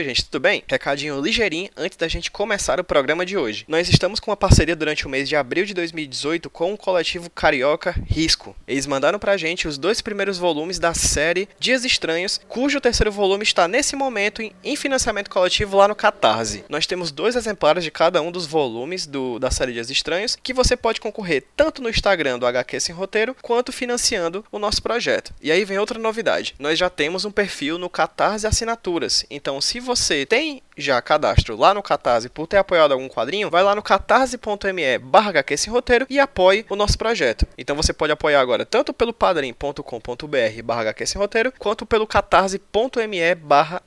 Oi, gente, tudo bem? Recadinho ligeirinho antes da gente começar o programa de hoje. Nós estamos com uma parceria durante o mês de abril de 2018 com o coletivo Carioca Risco. Eles mandaram pra gente os dois primeiros volumes da série Dias Estranhos, cujo terceiro volume está nesse momento em financiamento coletivo lá no Catarse. Nós temos dois exemplares de cada um dos volumes do, da série Dias Estranhos que você pode concorrer tanto no Instagram do HQ Sem Roteiro quanto financiando o nosso projeto. E aí vem outra novidade: nós já temos um perfil no Catarse Assinaturas. Então, se você tem já cadastro lá no Catarse por ter apoiado algum quadrinho, vai lá no catarse.me barra roteiro e apoie o nosso projeto. Então você pode apoiar agora tanto pelo padrim.com.br barra roteiro, quanto pelo catarse.me barra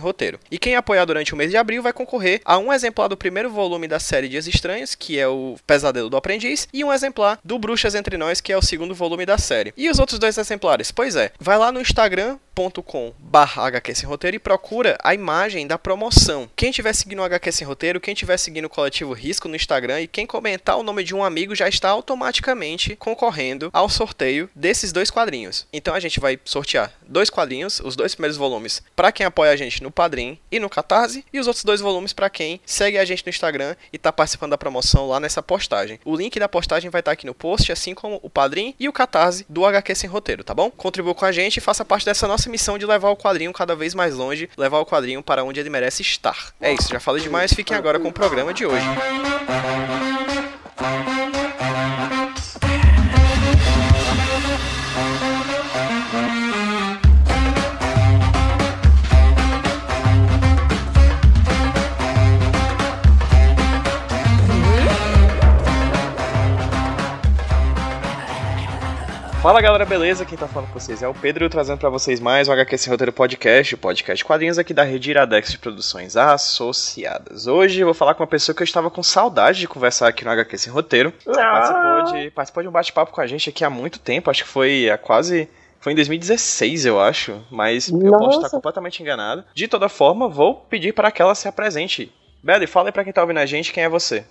roteiro. E quem apoiar durante o mês de abril vai concorrer a um exemplar do primeiro volume da série Dias Estranhos, que é o Pesadelo do Aprendiz, e um exemplar do Bruxas Entre Nós, que é o segundo volume da série. E os outros dois exemplares? Pois é, vai lá no instagram.com barra roteiro e procura a imagem da promoção. Quem estiver seguindo o HQ Sem Roteiro, quem estiver seguindo o Coletivo Risco no Instagram e quem comentar o nome de um amigo já está automaticamente concorrendo ao sorteio desses dois quadrinhos. Então a gente vai sortear dois quadrinhos, os dois primeiros volumes, para quem apoia a gente no Padrim e no Catarse, e os outros dois volumes para quem segue a gente no Instagram e está participando da promoção lá nessa postagem. O link da postagem vai estar tá aqui no post, assim como o Padrim e o Catarse do HQ Sem Roteiro, tá bom? Contribua com a gente e faça parte dessa nossa missão de levar o quadrinho cada vez mais longe, levar o quadrinho para onde ele merece estar. É isso, já falei demais, fiquem agora com o programa de hoje. Fala galera, beleza? Quem tá falando com vocês é o Pedro, trazendo para vocês mais um HQ Sem Roteiro Podcast, o podcast quadrinhos aqui da rede Iradex de Produções Associadas. Hoje eu vou falar com uma pessoa que eu estava com saudade de conversar aqui no HQ Sem Roteiro. Ah. Participou, de, participou de um bate-papo com a gente aqui há muito tempo, acho que foi há quase foi em 2016, eu acho, mas Nossa. eu posso estar completamente enganado. De toda forma, vou pedir para que ela se apresente. Beli, fala aí pra quem tá ouvindo a gente quem é você.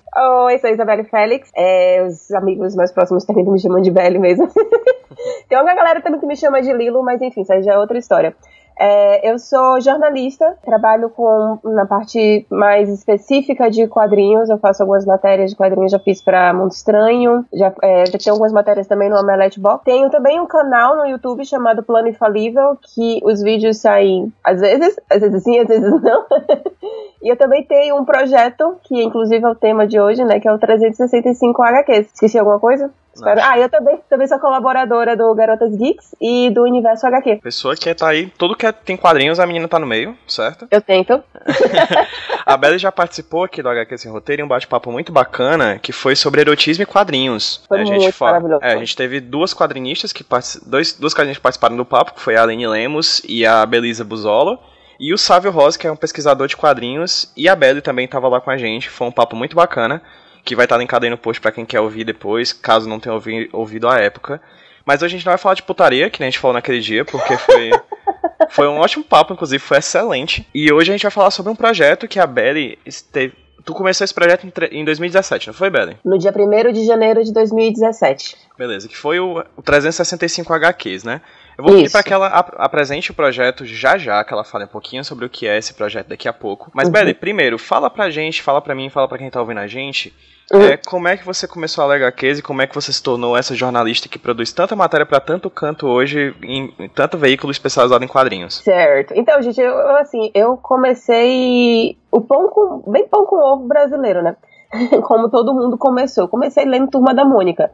Oi, sou Isabelle Félix. É, os amigos mais próximos também me chamam de Beli mesmo. Tem uma galera também que me chama de Lilo, mas enfim, isso aí já é outra história. É, eu sou jornalista, trabalho com na parte mais específica de quadrinhos. Eu faço algumas matérias de quadrinhos, já fiz para Mundo Estranho, já, é, já tenho algumas matérias também no Omelette Box. Tenho também um canal no YouTube chamado Plano Infalível, que os vídeos saem às vezes, às vezes sim, às vezes não. e eu também tenho um projeto, que inclusive é o tema de hoje, né, que é o 365 HQs. Esqueci alguma coisa? Espero. Ah, eu também, também sou colaboradora do Garotas Geeks e do Universo HQ. Pessoa que tá aí, tudo que tem quadrinhos, a menina tá no meio, certo? Eu tento. a Bela já participou aqui do HQ Sem Roteiro em um bate-papo muito bacana que foi sobre erotismo e quadrinhos. Foi a gente fala, maravilhoso. É, a gente teve duas quadrinistas que dois, duas quadrinistas que participaram do papo, que foi a Aline Lemos e a Belisa Buzola. E o Sávio Rosa, que é um pesquisador de quadrinhos, e a Belle também estava lá com a gente. Foi um papo muito bacana que vai estar linkado aí no post para quem quer ouvir depois, caso não tenha ouvi, ouvido a época. Mas hoje a gente não vai falar de putaria, que nem a gente falou naquele dia, porque foi, foi um ótimo papo, inclusive foi excelente. E hoje a gente vai falar sobre um projeto que a Belly esteve. Tu começou esse projeto em 2017, não foi, Belly? No dia 1 de janeiro de 2017. Beleza, que foi o, o 365 HQs, né? Eu vou pedir para que ela ap apresente o projeto já já, que ela fale um pouquinho sobre o que é esse projeto daqui a pouco. Mas, uhum. Belly, primeiro, fala pra gente, fala pra mim, fala pra quem tá ouvindo a gente, Uhum. É, como é que você começou a ler HQs e como é que você se tornou essa jornalista que produz tanta matéria para tanto canto hoje, em, em, tanto veículo especializado em quadrinhos? Certo. Então, gente, eu, assim, eu comecei o pão com, bem pão com ovo brasileiro, né? Como todo mundo começou. Eu comecei lendo Turma da Mônica.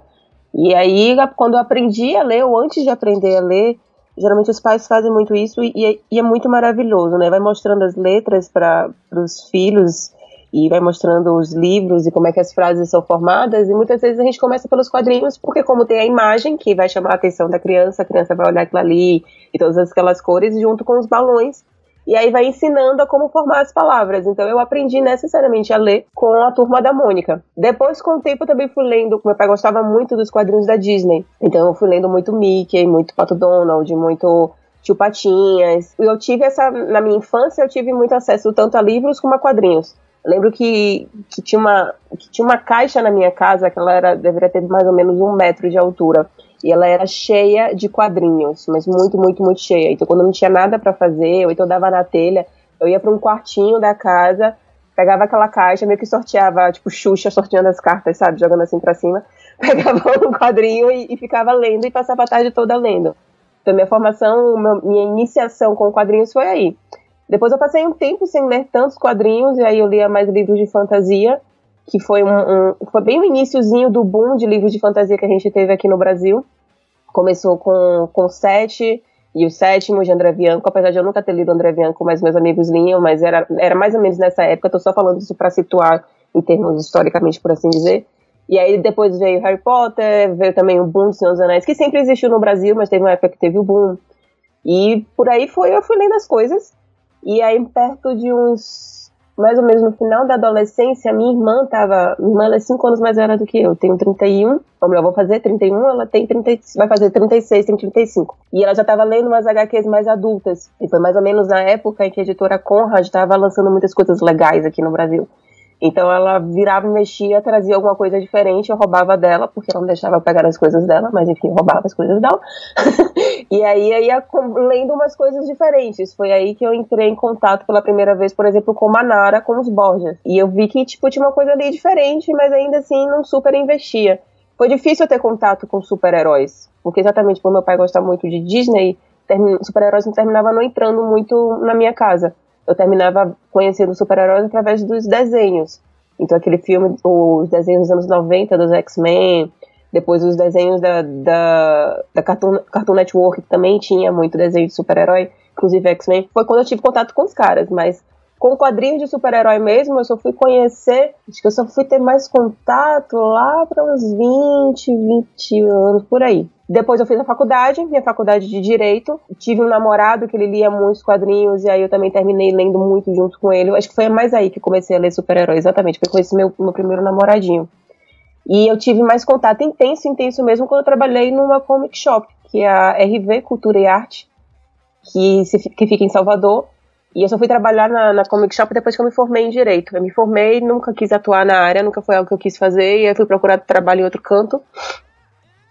E aí, quando eu aprendi a ler, ou antes de aprender a ler, geralmente os pais fazem muito isso e, é, e é muito maravilhoso, né? Vai mostrando as letras para os filhos e vai mostrando os livros e como é que as frases são formadas. E muitas vezes a gente começa pelos quadrinhos, porque como tem a imagem que vai chamar a atenção da criança, a criança vai olhar aquilo ali e todas aquelas cores junto com os balões. E aí vai ensinando a como formar as palavras. Então eu aprendi necessariamente a ler com a turma da Mônica. Depois, com o tempo, eu também fui lendo. Meu pai gostava muito dos quadrinhos da Disney. Então eu fui lendo muito Mickey, muito Pato Donald, muito Tio Patinhas. Eu tive essa. Na minha infância, eu tive muito acesso tanto a livros como a quadrinhos. Lembro que, que, tinha uma, que tinha uma caixa na minha casa que ela era, deveria ter mais ou menos um metro de altura. E ela era cheia de quadrinhos, mas muito, muito, muito cheia. Então, quando não tinha nada para fazer, ou então dava na telha, Eu ia para um quartinho da casa, pegava aquela caixa, meio que sorteava, tipo, Xuxa sorteando as cartas, sabe? Jogando assim pra cima. Pegava um quadrinho e, e ficava lendo e passava a tarde toda lendo. Então, minha formação, minha iniciação com quadrinhos foi aí. Depois eu passei um tempo sem ler tantos quadrinhos, e aí eu lia mais livros de fantasia, que foi, um, um, foi bem o iníciozinho do boom de livros de fantasia que a gente teve aqui no Brasil. Começou com, com Sete e o Sétimo de André Bianco, apesar de eu nunca ter lido André Bianco, mas meus amigos liam, mas era, era mais ou menos nessa época, tô só falando isso para situar em termos historicamente, por assim dizer. E aí depois veio Harry Potter, veio também o boom do Senhor dos Anéis, que sempre existiu no Brasil, mas teve uma época que teve o boom. E por aí foi, eu fui lendo as coisas. E aí, perto de uns. Mais ou menos no final da adolescência, minha irmã tava. Minha irmã é 5 anos mais velha do que eu. Tenho 31. Ou melhor, vou fazer 31, ela tem 30, vai fazer 36, tem 35. E ela já tava lendo umas HQs mais adultas. E foi mais ou menos na época em que a editora Conrad estava lançando muitas coisas legais aqui no Brasil. Então ela virava e mexia, trazia alguma coisa diferente, eu roubava dela, porque ela não deixava eu pegar as coisas dela, mas enfim, roubava as coisas dela. e aí eu ia lendo umas coisas diferentes. Foi aí que eu entrei em contato pela primeira vez, por exemplo, com Manara, com os Borges. E eu vi que, tipo, tinha uma coisa ali diferente, mas ainda assim não super investia. Foi difícil ter contato com super-heróis, porque exatamente por meu pai gostar muito de Disney, super-heróis não terminava não entrando muito na minha casa eu terminava conhecendo super-heróis através dos desenhos. Então, aquele filme, os desenhos dos anos 90 dos X-Men, depois os desenhos da, da, da Cartoon, Cartoon Network, que também tinha muito desenho de super-herói, inclusive X-Men, foi quando eu tive contato com os caras, mas com quadrinhos de super-herói mesmo, eu só fui conhecer, acho que eu só fui ter mais contato lá para uns 20, 20 anos por aí. Depois eu fiz a faculdade, minha faculdade de Direito. Tive um namorado que ele lia muitos quadrinhos e aí eu também terminei lendo muito junto com ele. Acho que foi mais aí que comecei a ler super-herói, exatamente. Foi com esse meu, meu primeiro namoradinho. E eu tive mais contato intenso, intenso mesmo, quando eu trabalhei numa comic shop, que é a RV Cultura e Arte, que, se, que fica em Salvador. E eu só fui trabalhar na, na comic shop depois que eu me formei em Direito. Eu me formei, nunca quis atuar na área, nunca foi algo que eu quis fazer, e aí fui procurar trabalho em outro canto.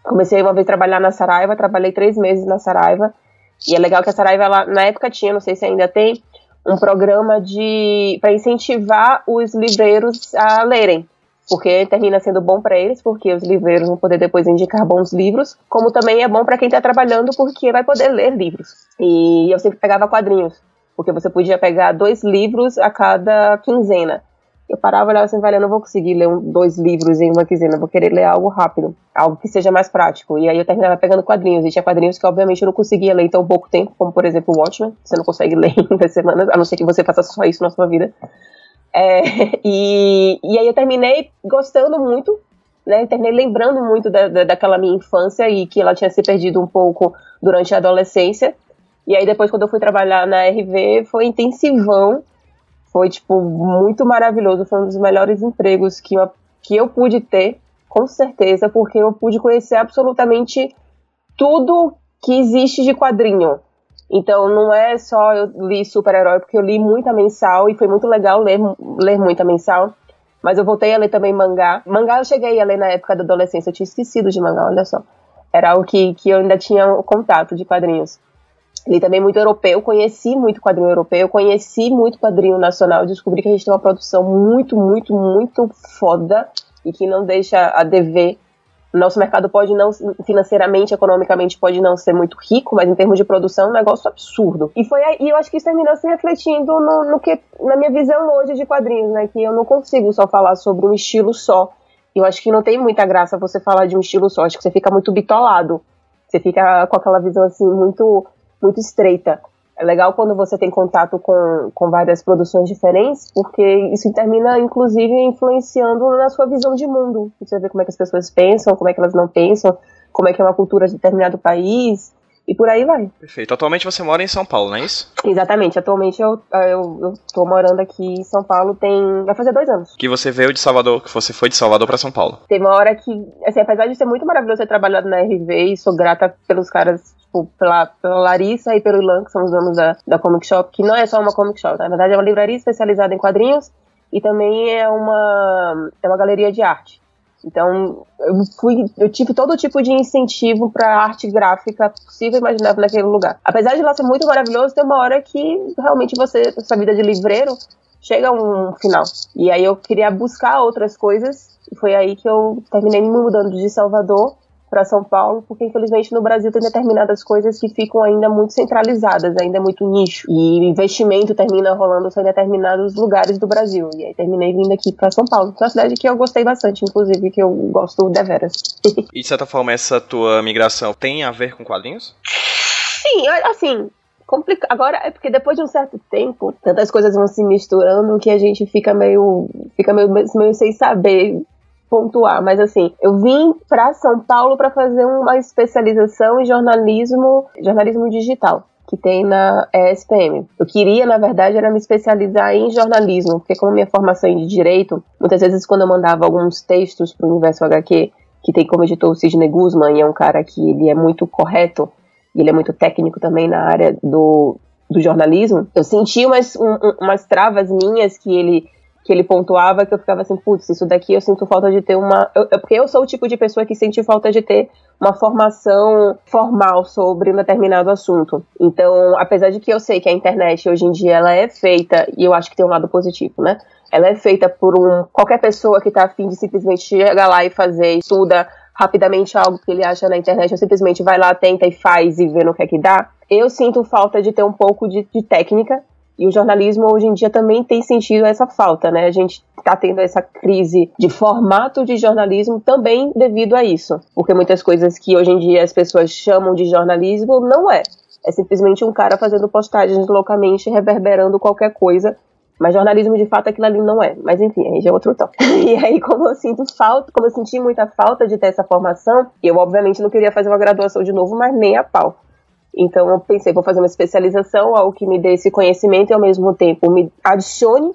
Comecei uma vez a trabalhar na Saraiva, trabalhei três meses na Saraiva. E é legal que a Saraiva, ela, na época tinha, não sei se ainda tem, um programa de para incentivar os livreiros a lerem. Porque termina sendo bom para eles, porque os livreiros vão poder depois indicar bons livros, como também é bom para quem está trabalhando, porque vai poder ler livros. E eu sempre pegava quadrinhos, porque você podia pegar dois livros a cada quinzena. Eu parava e olhava assim, velho, eu não vou conseguir ler um, dois livros em uma quinzena, vou querer ler algo rápido, algo que seja mais prático. E aí eu terminava pegando quadrinhos, e tinha quadrinhos que obviamente eu não conseguia ler em tão pouco tempo, como por exemplo Watchmen, você não consegue ler em duas semanas, a não ser que você faça só isso na sua vida. É, e, e aí eu terminei gostando muito, né, terminei lembrando muito da, da, daquela minha infância e que ela tinha se perdido um pouco durante a adolescência. E aí depois quando eu fui trabalhar na RV foi intensivão, foi, tipo, muito maravilhoso. Foi um dos melhores empregos que eu, que eu pude ter, com certeza, porque eu pude conhecer absolutamente tudo que existe de quadrinho. Então, não é só eu li super-herói, porque eu li muita mensal e foi muito legal ler, ler muita mensal. Mas eu voltei a ler também mangá. Mangá eu cheguei a ler na época da adolescência, eu tinha esquecido de mangá, olha só. Era algo que, que eu ainda tinha contato de quadrinhos. Li também muito europeu, conheci muito quadrinho europeu, conheci muito quadrinho nacional, descobri que a gente tem uma produção muito, muito, muito foda e que não deixa a dever. Nosso mercado pode não, financeiramente, economicamente, pode não ser muito rico, mas em termos de produção é um negócio absurdo. E foi aí, eu acho que isso terminou se refletindo no, no que, na minha visão hoje de quadrinhos, né? Que eu não consigo só falar sobre um estilo só. Eu acho que não tem muita graça você falar de um estilo só, acho que você fica muito bitolado. Você fica com aquela visão assim, muito muito estreita. É legal quando você tem contato com, com várias produções diferentes, porque isso termina, inclusive, influenciando na sua visão de mundo. Você vê como é que as pessoas pensam, como é que elas não pensam, como é que é uma cultura de determinado país, e por aí vai. Perfeito. Atualmente você mora em São Paulo, não é isso? Exatamente. Atualmente eu, eu, eu tô morando aqui em São Paulo tem. vai fazer dois anos. Que você veio de Salvador, que você foi de Salvador para São Paulo. Teve uma hora que, assim, apesar de ser muito maravilhoso ter trabalhado na RV e sou grata pelos caras tipo, pela, pela Larissa e pelo Ilan, que são os donos da, da Comic Shop, que não é só uma Comic Shop, na verdade é uma livraria especializada em quadrinhos e também é uma, é uma galeria de arte. Então, eu fui, eu tive todo tipo de incentivo para arte gráfica possível e imaginável naquele lugar. Apesar de lá ser muito maravilhoso, tem uma hora que realmente você, sua vida de livreiro, chega a um final. E aí eu queria buscar outras coisas, e foi aí que eu terminei me mudando de Salvador para São Paulo, porque infelizmente no Brasil tem determinadas coisas que ficam ainda muito centralizadas, ainda muito nicho. E investimento termina rolando só em determinados lugares do Brasil. E aí terminei vindo aqui para São Paulo, que é uma cidade que eu gostei bastante, inclusive, que eu gosto deveras. e de certa forma, essa tua migração tem a ver com quadrinhos? Sim, assim, complicado. Agora é porque depois de um certo tempo, tantas coisas vão se misturando que a gente fica meio, fica meio, meio sem saber pontuar, mas assim, eu vim para São Paulo para fazer uma especialização em jornalismo, jornalismo digital que tem na ESPM. Eu queria, na verdade, era me especializar em jornalismo, porque como minha formação é de direito, muitas vezes quando eu mandava alguns textos para o Universo HQ, que tem como editor o Sidney Guzman, e é um cara que ele é muito correto, e ele é muito técnico também na área do, do jornalismo, eu sentia umas, um, umas travas minhas que ele que ele pontuava que eu ficava assim, putz, isso daqui eu sinto falta de ter uma. Eu, porque eu sou o tipo de pessoa que sente falta de ter uma formação formal sobre um determinado assunto. Então, apesar de que eu sei que a internet hoje em dia ela é feita, e eu acho que tem um lado positivo, né? Ela é feita por um qualquer pessoa que está afim de simplesmente chegar lá e fazer, estuda rapidamente algo que ele acha na internet, ou simplesmente vai lá, tenta e faz e vê no que é que dá. Eu sinto falta de ter um pouco de, de técnica e o jornalismo hoje em dia também tem sentido essa falta, né? A gente está tendo essa crise de formato de jornalismo também devido a isso. Porque muitas coisas que hoje em dia as pessoas chamam de jornalismo não é. É simplesmente um cara fazendo postagens loucamente, reverberando qualquer coisa. Mas jornalismo de fato aquilo ali não é. Mas enfim, aí já é outro tom. E aí, como eu sinto falta, como eu senti muita falta de ter essa formação, eu obviamente não queria fazer uma graduação de novo, mas nem a pau. Então eu pensei, vou fazer uma especialização, algo que me dê esse conhecimento e ao mesmo tempo me adicione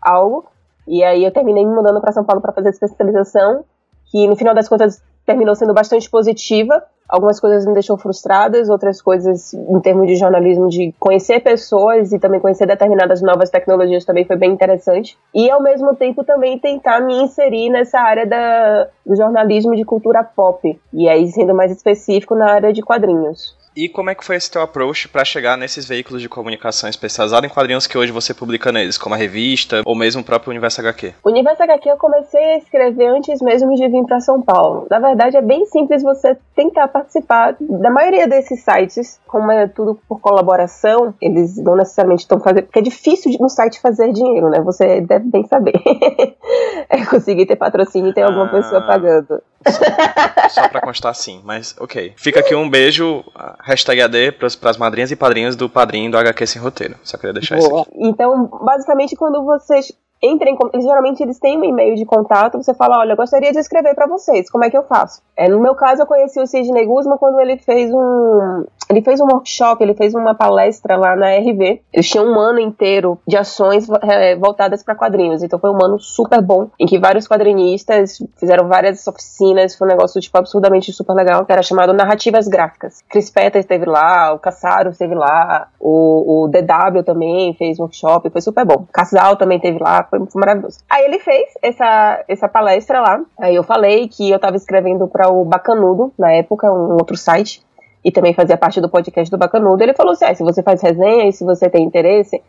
algo. E aí eu terminei me mudando para São Paulo para fazer a especialização, que no final das contas terminou sendo bastante positiva. Algumas coisas me deixou frustradas, outras coisas em termos de jornalismo, de conhecer pessoas e também conhecer determinadas novas tecnologias também foi bem interessante. E ao mesmo tempo também tentar me inserir nessa área da, do jornalismo de cultura pop. E aí sendo mais específico na área de quadrinhos. E como é que foi esse teu approach para chegar nesses veículos de comunicação especializado em quadrinhos que hoje você publica neles, como a revista ou mesmo o próprio Universo HQ? O Universo HQ eu comecei a escrever antes mesmo de vir para São Paulo. Na verdade, é bem simples você tentar participar da maioria desses sites, como é tudo por colaboração, eles não necessariamente estão fazendo, porque é difícil no site fazer dinheiro, né? Você deve bem saber. é conseguir ter patrocínio e ter ah, alguma pessoa ah. pagando. Só, só pra constar sim, mas ok. Fica aqui um beijo hashtag AD para as madrinhas e padrinhos do padrinho do HQ Sem Roteiro. Só queria deixar Boa. isso aqui. Então, basicamente, quando vocês entrem, eles, geralmente eles têm um e-mail de contato, você fala, olha, eu gostaria de escrever para vocês, como é que eu faço? É, no meu caso, eu conheci o Sidney Guzman quando ele fez um ele fez um workshop, ele fez uma palestra lá na RV. Eles tinham um ano inteiro de ações é, voltadas para quadrinhos, então foi um ano super bom, em que vários quadrinistas fizeram várias oficinas, foi um negócio tipo absurdamente super legal, que era chamado Narrativas Gráficas. Chris Peters esteve lá, o Cassaro esteve lá, o, o DW também fez workshop, foi super bom. Casal também esteve lá, foi, maravilhoso. Aí ele fez essa, essa palestra lá, aí eu falei que eu estava escrevendo para o Bacanudo, na época, um outro site, e também fazia parte do podcast do Bacanudo, ele falou assim: ah, se você faz resenha e se você tem interesse,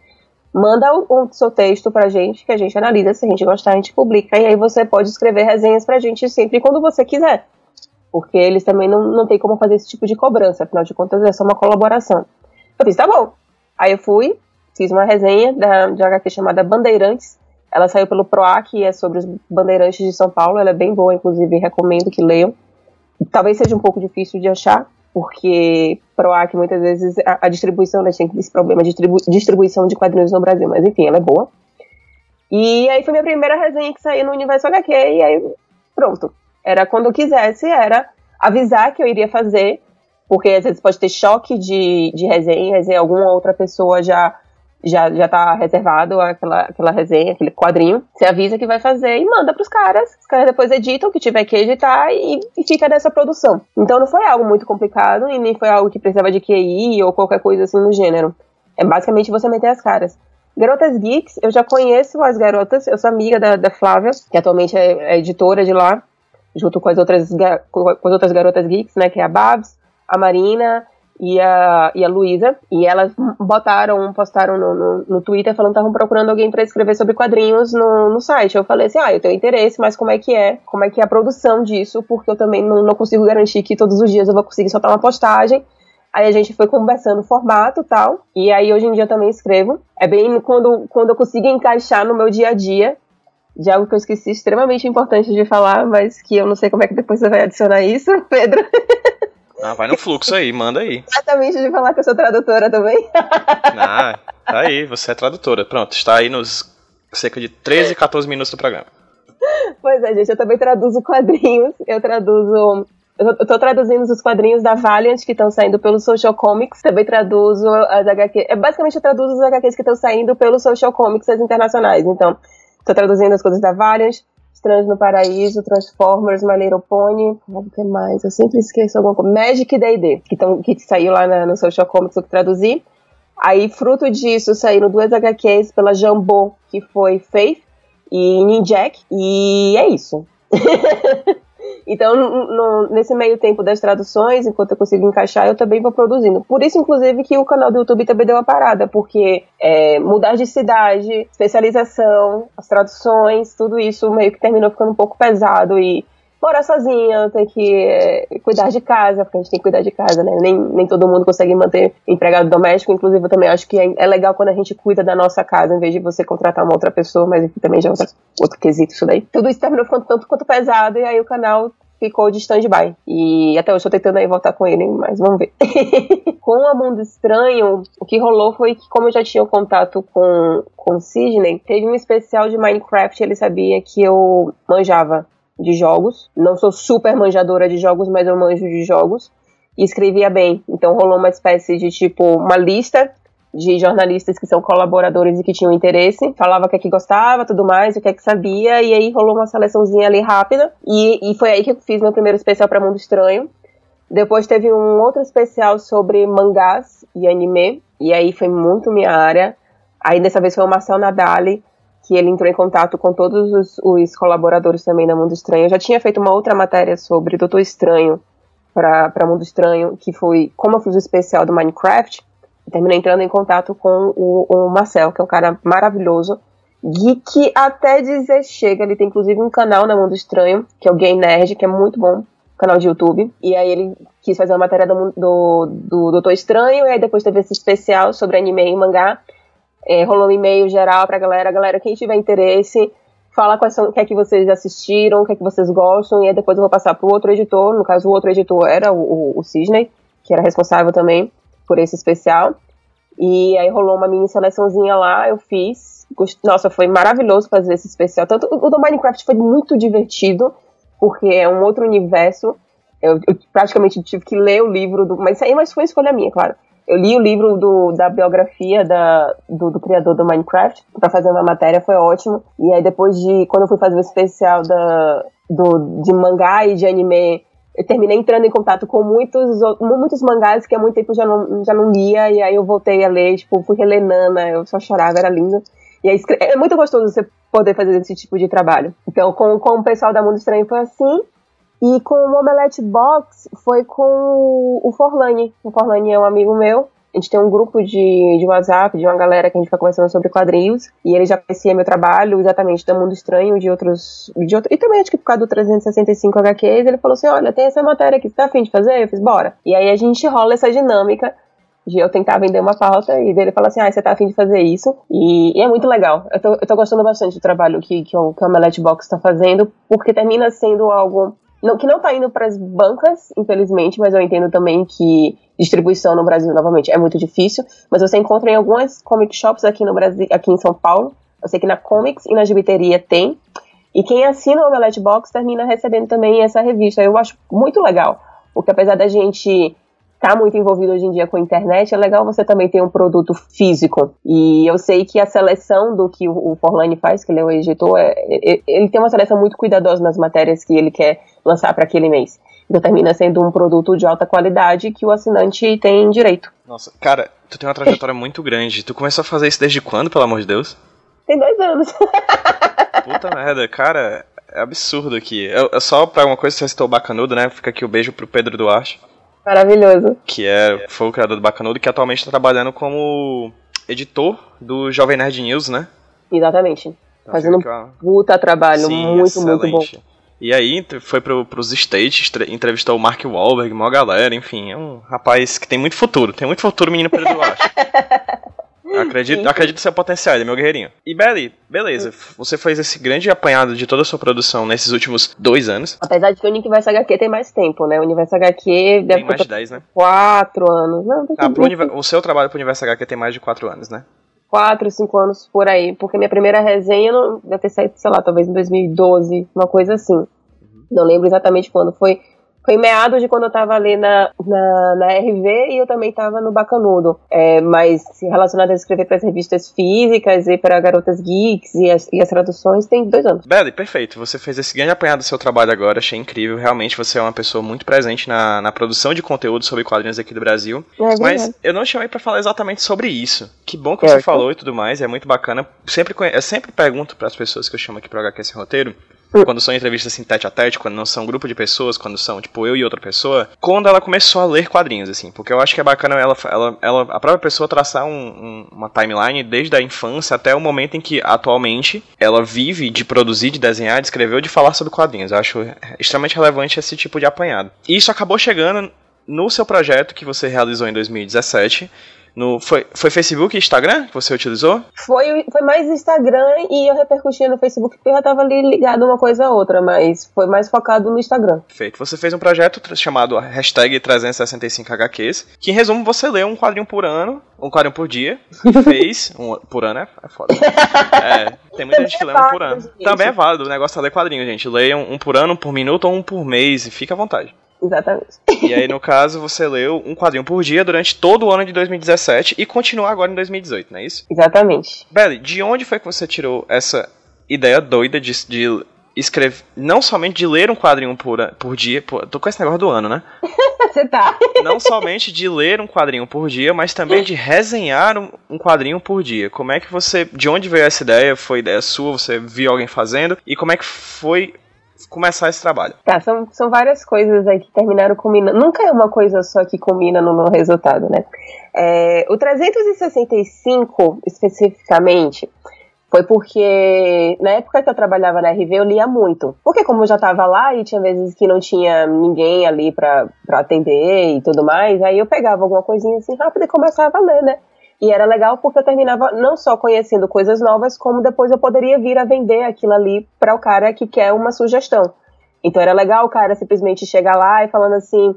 manda o, o, seu texto pra gente, que a gente analisa, se a gente gostar, a gente publica, e aí você pode escrever resenhas pra gente sempre quando você quiser. Porque eles também não, não tem como fazer esse tipo de cobrança, afinal de contas é só uma colaboração. Eu disse, tá bom. Aí eu fui, fiz uma resenha da, de HQ chamada Bandeirantes. Ela saiu pelo PROAC e é sobre os bandeirantes de São Paulo. Ela é bem boa, inclusive recomendo que leiam. Talvez seja um pouco difícil de achar, porque PROAC muitas vezes a, a distribuição, né, tem esse problema de distribu distribuição de quadrinhos no Brasil, mas enfim, ela é boa. E aí foi minha primeira resenha que saiu no Universo HQ, e aí pronto. Era quando eu quisesse, era avisar que eu iria fazer, porque às vezes pode ter choque de, de resenhas e alguma outra pessoa já já, já tá reservado aquela, aquela resenha, aquele quadrinho. Você avisa que vai fazer e manda pros caras. Os caras depois editam o que tiver que editar e, e fica nessa produção. Então não foi algo muito complicado e nem foi algo que precisava de QI ou qualquer coisa assim no gênero. É basicamente você meter as caras. Garotas Geeks, eu já conheço as garotas, eu sou amiga da, da Flávia, que atualmente é, é editora de lá. junto com as outras, com as outras garotas geeks, né, que é a Babs, a Marina e a, e a Luísa, e elas botaram, postaram no, no, no Twitter falando que estavam procurando alguém para escrever sobre quadrinhos no, no site. Eu falei assim, ah, eu tenho interesse, mas como é que é? Como é que é a produção disso? Porque eu também não, não consigo garantir que todos os dias eu vou conseguir soltar uma postagem. Aí a gente foi conversando o formato e tal. E aí hoje em dia eu também escrevo. É bem quando, quando eu consigo encaixar no meu dia a dia de algo que eu esqueci extremamente importante de falar, mas que eu não sei como é que depois você vai adicionar isso, Pedro. Ah, vai no fluxo aí, manda aí. Exatamente de falar que eu sou tradutora também. Ah, tá aí, você é tradutora. Pronto, está aí nos cerca de 13, 14 minutos do programa. Pois é, gente, eu também traduzo quadrinhos. Eu traduzo. Eu tô traduzindo os quadrinhos da Valiant que estão saindo pelo Social Comics. Também traduzo as HQs. É, basicamente, eu traduzo os HQs que estão saindo pelo Social Comics, as internacionais. Então, tô traduzindo as coisas da Valiant, Estranhos no Paraíso, Transformers, My Little Pony, o que mais? Eu sempre esqueço alguma coisa. Magic D&D, que, que saiu lá na, no Social Comics, eu que traduzi. Aí, fruto disso, saíram duas HQs pela Jambô, que foi Faith e Ninjak, e é isso. Então, no, nesse meio tempo das traduções, enquanto eu consigo encaixar, eu também vou produzindo. Por isso, inclusive, que o canal do YouTube também deu uma parada, porque é, mudar de cidade, especialização, as traduções, tudo isso meio que terminou ficando um pouco pesado e morar sozinha, ter que cuidar de casa, porque a gente tem que cuidar de casa, né? Nem, nem todo mundo consegue manter empregado doméstico, inclusive eu também acho que é, é legal quando a gente cuida da nossa casa, em vez de você contratar uma outra pessoa, mas também já é outra, outro quesito isso daí. Tudo isso terminou ficando tanto quanto pesado, e aí o canal ficou de stand-by. E até hoje estou tentando aí voltar com ele, mas vamos ver. com o Mundo Estranho, o que rolou foi que, como eu já tinha contato com, com o Sidney, teve um especial de Minecraft, ele sabia que eu manjava de jogos. Não sou super manjadora de jogos, mas eu manjo de jogos. E escrevia bem. Então rolou uma espécie de tipo uma lista de jornalistas que são colaboradores e que tinham interesse, falava o que é que gostava, tudo mais, o que é que sabia, e aí rolou uma seleçãozinha ali rápida, e, e foi aí que eu fiz meu primeiro especial para Mundo Estranho. Depois teve um outro especial sobre mangás e anime, e aí foi muito minha área. Aí dessa vez foi o Marcel Nadali, que ele entrou em contato com todos os, os, colaboradores também da Mundo Estranho. Eu já tinha feito uma outra matéria sobre Doutor Estranho para Mundo Estranho, que foi como eu fiz o especial do Minecraft. terminei entrando em contato com o, o, Marcel, que é um cara maravilhoso, geek até dizer chega. Ele tem inclusive um canal na Mundo Estranho, que é o Game Nerd, que é muito bom, canal de YouTube. E aí ele quis fazer uma matéria do, do, do Doutor Estranho, e aí depois teve esse especial sobre anime e mangá. É, rolou um e-mail geral pra galera. Galera, quem tiver interesse, fala quais são, o que é que vocês assistiram, o que é que vocês gostam, e aí depois eu vou passar pro outro editor. No caso, o outro editor era o, o, o Cisney, que era responsável também por esse especial. E aí rolou uma mini seleçãozinha lá, eu fiz. Nossa, foi maravilhoso fazer esse especial. Tanto o do Minecraft foi muito divertido, porque é um outro universo. Eu, eu praticamente tive que ler o livro do. Mas aí mas foi escolha minha, claro. Eu li o livro do, da biografia da, do, do criador do Minecraft para fazer uma matéria, foi ótimo. E aí depois de, quando eu fui fazer o especial da, do, de mangá e de anime, eu terminei entrando em contato com muitos, muitos mangás que há muito tempo já não, já não lia, e aí eu voltei a ler, tipo, fui reler Nana, eu só chorava, era lindo. E aí, é muito gostoso você poder fazer esse tipo de trabalho. Então, com, com o pessoal da Mundo Estranho foi assim, e com o Omelette Box foi com o Forlani. O Forlani é um amigo meu. A gente tem um grupo de, de WhatsApp, de uma galera que a gente fica conversando sobre quadrinhos. E ele já conhecia meu trabalho, exatamente, do Mundo Estranho, de outros. De outro, e também acho que por causa do 365 HQs, ele falou assim: olha, tem essa matéria aqui, você tá afim de fazer? Eu fiz, bora. E aí a gente rola essa dinâmica de eu tentar vender uma pauta e dele falar assim, ah, você tá afim de fazer isso. E, e, é muito legal. Eu tô, eu tô gostando bastante do trabalho que, que, o, que o Omelette Box tá fazendo, porque termina sendo algo que não tá indo para as bancas, infelizmente, mas eu entendo também que distribuição no Brasil, novamente, é muito difícil. Mas você encontra em algumas comic shops aqui no Brasil, aqui em São Paulo. Eu sei que na Comics e na Gibiteria tem. E quem assina o Omelette Box termina recebendo também essa revista. Eu acho muito legal, porque apesar da gente está muito envolvido hoje em dia com a internet, é legal você também ter um produto físico. E eu sei que a seleção do que o Forlani faz, que ele é o editor, é, é, ele tem uma seleção muito cuidadosa nas matérias que ele quer lançar para aquele mês. Então termina sendo um produto de alta qualidade que o assinante tem direito. Nossa, cara, tu tem uma trajetória muito grande. Tu começou a fazer isso desde quando, pelo amor de Deus? Tem dois anos. Puta merda, cara, é absurdo aqui. Eu, eu só pra uma coisa, você citou o Bacanudo, né? Fica aqui o um beijo pro Pedro Duarte. Maravilhoso. Que é, foi o criador do Bacanudo, que atualmente está trabalhando como editor do Jovem Nerd News, né? Exatamente. Então, Fazendo um puta trabalho, Sim, muito, excelente. muito bom. E aí foi pro, pros States, entrevistou o Mark Wahlberg, uma galera, enfim, é um rapaz que tem muito futuro, tem muito futuro, menino Pedro Duarte. Acredito, acredito no seu potencial, ele é meu guerreirinho. E Belly, beleza, você fez esse grande apanhado de toda a sua produção nesses últimos dois anos. Apesar de que o Universo HQ tem mais tempo, né? O Universo HQ deve tem mais de 10, né? Quatro anos. Não, ah, pro o seu trabalho pro Universo HQ tem mais de quatro anos, né? quatro, cinco anos por aí, porque minha primeira resenha não deve ter saído, sei lá, talvez em 2012, uma coisa assim. Uhum. Não lembro exatamente quando foi foi meados de quando eu tava ali na, na, na RV e eu também tava no Bacanudo. É, mas relacionado a escrever para as revistas físicas e para Garotas Geeks e as, e as traduções, tem dois anos. Belly, perfeito. Você fez esse grande apanhado do seu trabalho agora, achei incrível. Realmente você é uma pessoa muito presente na, na produção de conteúdo sobre quadrinhos aqui do Brasil. É mas eu não chamei para falar exatamente sobre isso. Que bom que você falou e tudo mais, é muito bacana. Sempre, eu sempre pergunto para as pessoas que eu chamo aqui para HQ esse roteiro quando são entrevistas assim tete a tete, quando não são um grupo de pessoas, quando são tipo eu e outra pessoa, quando ela começou a ler quadrinhos, assim, porque eu acho que é bacana ela, ela, ela a própria pessoa traçar um, um, uma timeline desde a infância até o momento em que atualmente ela vive de produzir, de desenhar, de escrever ou de falar sobre quadrinhos. Eu acho extremamente relevante esse tipo de apanhado. E isso acabou chegando no seu projeto que você realizou em 2017, no, foi, foi Facebook e Instagram que você utilizou? Foi, foi mais Instagram e eu repercutia no Facebook porque eu já tava ali ligado uma coisa a outra, mas foi mais focado no Instagram. Perfeito. Você fez um projeto chamado hashtag 365HQs, que em resumo você lê um quadrinho por ano, um quadrinho por dia, fez, um por ano é, é foda. é, tem muita gente que lê um por ano. Também é válido, o negócio é ler quadrinho, gente. Leia um, um por ano, um por minuto ou um por mês, e fica à vontade. Exatamente. E aí, no caso, você leu um quadrinho por dia durante todo o ano de 2017 e continua agora em 2018, não é isso? Exatamente. Belly, de onde foi que você tirou essa ideia doida de, de escrever, não somente de ler um quadrinho por, por dia, por, tô com esse negócio do ano, né? você tá. Não somente de ler um quadrinho por dia, mas também de resenhar um, um, quadrinho por dia. Como é que você, de onde veio essa ideia? Foi ideia sua? Você viu alguém fazendo? E como é que foi começar esse trabalho? Tá, são, são várias coisas aí que terminaram combinando. Nunca é uma coisa só que combina no meu resultado, né? É, o 365, especificamente, foi porque na época que eu trabalhava na RV eu lia muito. Porque como eu já tava lá e tinha vezes que não tinha ninguém ali pra atender e tudo mais, aí eu pegava alguma coisinha assim rápido e começava a ler, né? E era legal porque eu terminava não só conhecendo coisas novas, como depois eu poderia vir a vender aquilo ali para o cara que quer uma sugestão. Então era legal o cara simplesmente chegar lá e falando assim: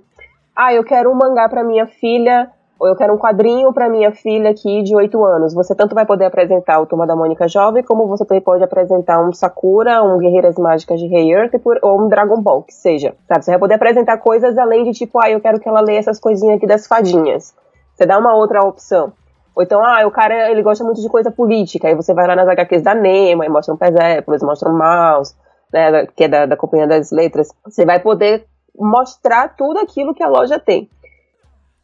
"Ah, eu quero um mangá para minha filha, ou eu quero um quadrinho para minha filha aqui de 8 anos". Você tanto vai poder apresentar o Turma da Mônica Jovem, como você também pode apresentar um Sakura, um Guerreiras Mágicas de Rei Earth ou um Dragon Ball, que seja. Sabe? Você vai poder apresentar coisas além de tipo: "Ah, eu quero que ela leia essas coisinhas aqui das fadinhas". Você dá uma outra opção. Ou então, ah, o cara ele gosta muito de coisa política, aí você vai lá nas HQs da Nema e mostra Pesépolis, mostra um Mouse, né, que é da, da Companhia das Letras. Você vai poder mostrar tudo aquilo que a loja tem.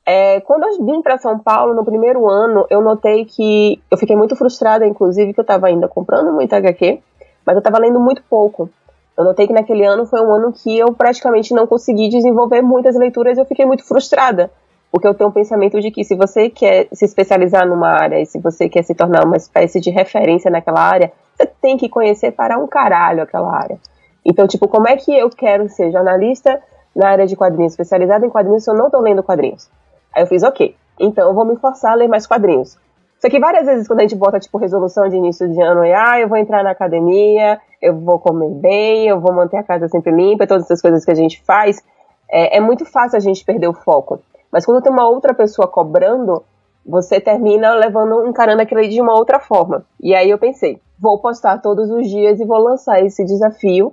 É, quando eu vim para São Paulo no primeiro ano, eu notei que eu fiquei muito frustrada, inclusive, que eu estava ainda comprando muito HQ, mas eu estava lendo muito pouco. Eu notei que naquele ano foi um ano que eu praticamente não consegui desenvolver muitas leituras e eu fiquei muito frustrada. Porque eu tenho um pensamento de que se você quer se especializar numa área e se você quer se tornar uma espécie de referência naquela área, você tem que conhecer para um caralho aquela área. Então, tipo, como é que eu quero ser jornalista na área de quadrinhos, especializada em quadrinhos, se eu não estou lendo quadrinhos? Aí eu fiz, ok, então eu vou me forçar a ler mais quadrinhos. Só que várias vezes quando a gente bota, tipo, resolução de início de ano, e, ah, eu vou entrar na academia, eu vou comer bem, eu vou manter a casa sempre limpa, todas essas coisas que a gente faz, é, é muito fácil a gente perder o foco. Mas quando tem uma outra pessoa cobrando, você termina levando, encarando aquilo de uma outra forma. E aí eu pensei, vou postar todos os dias e vou lançar esse desafio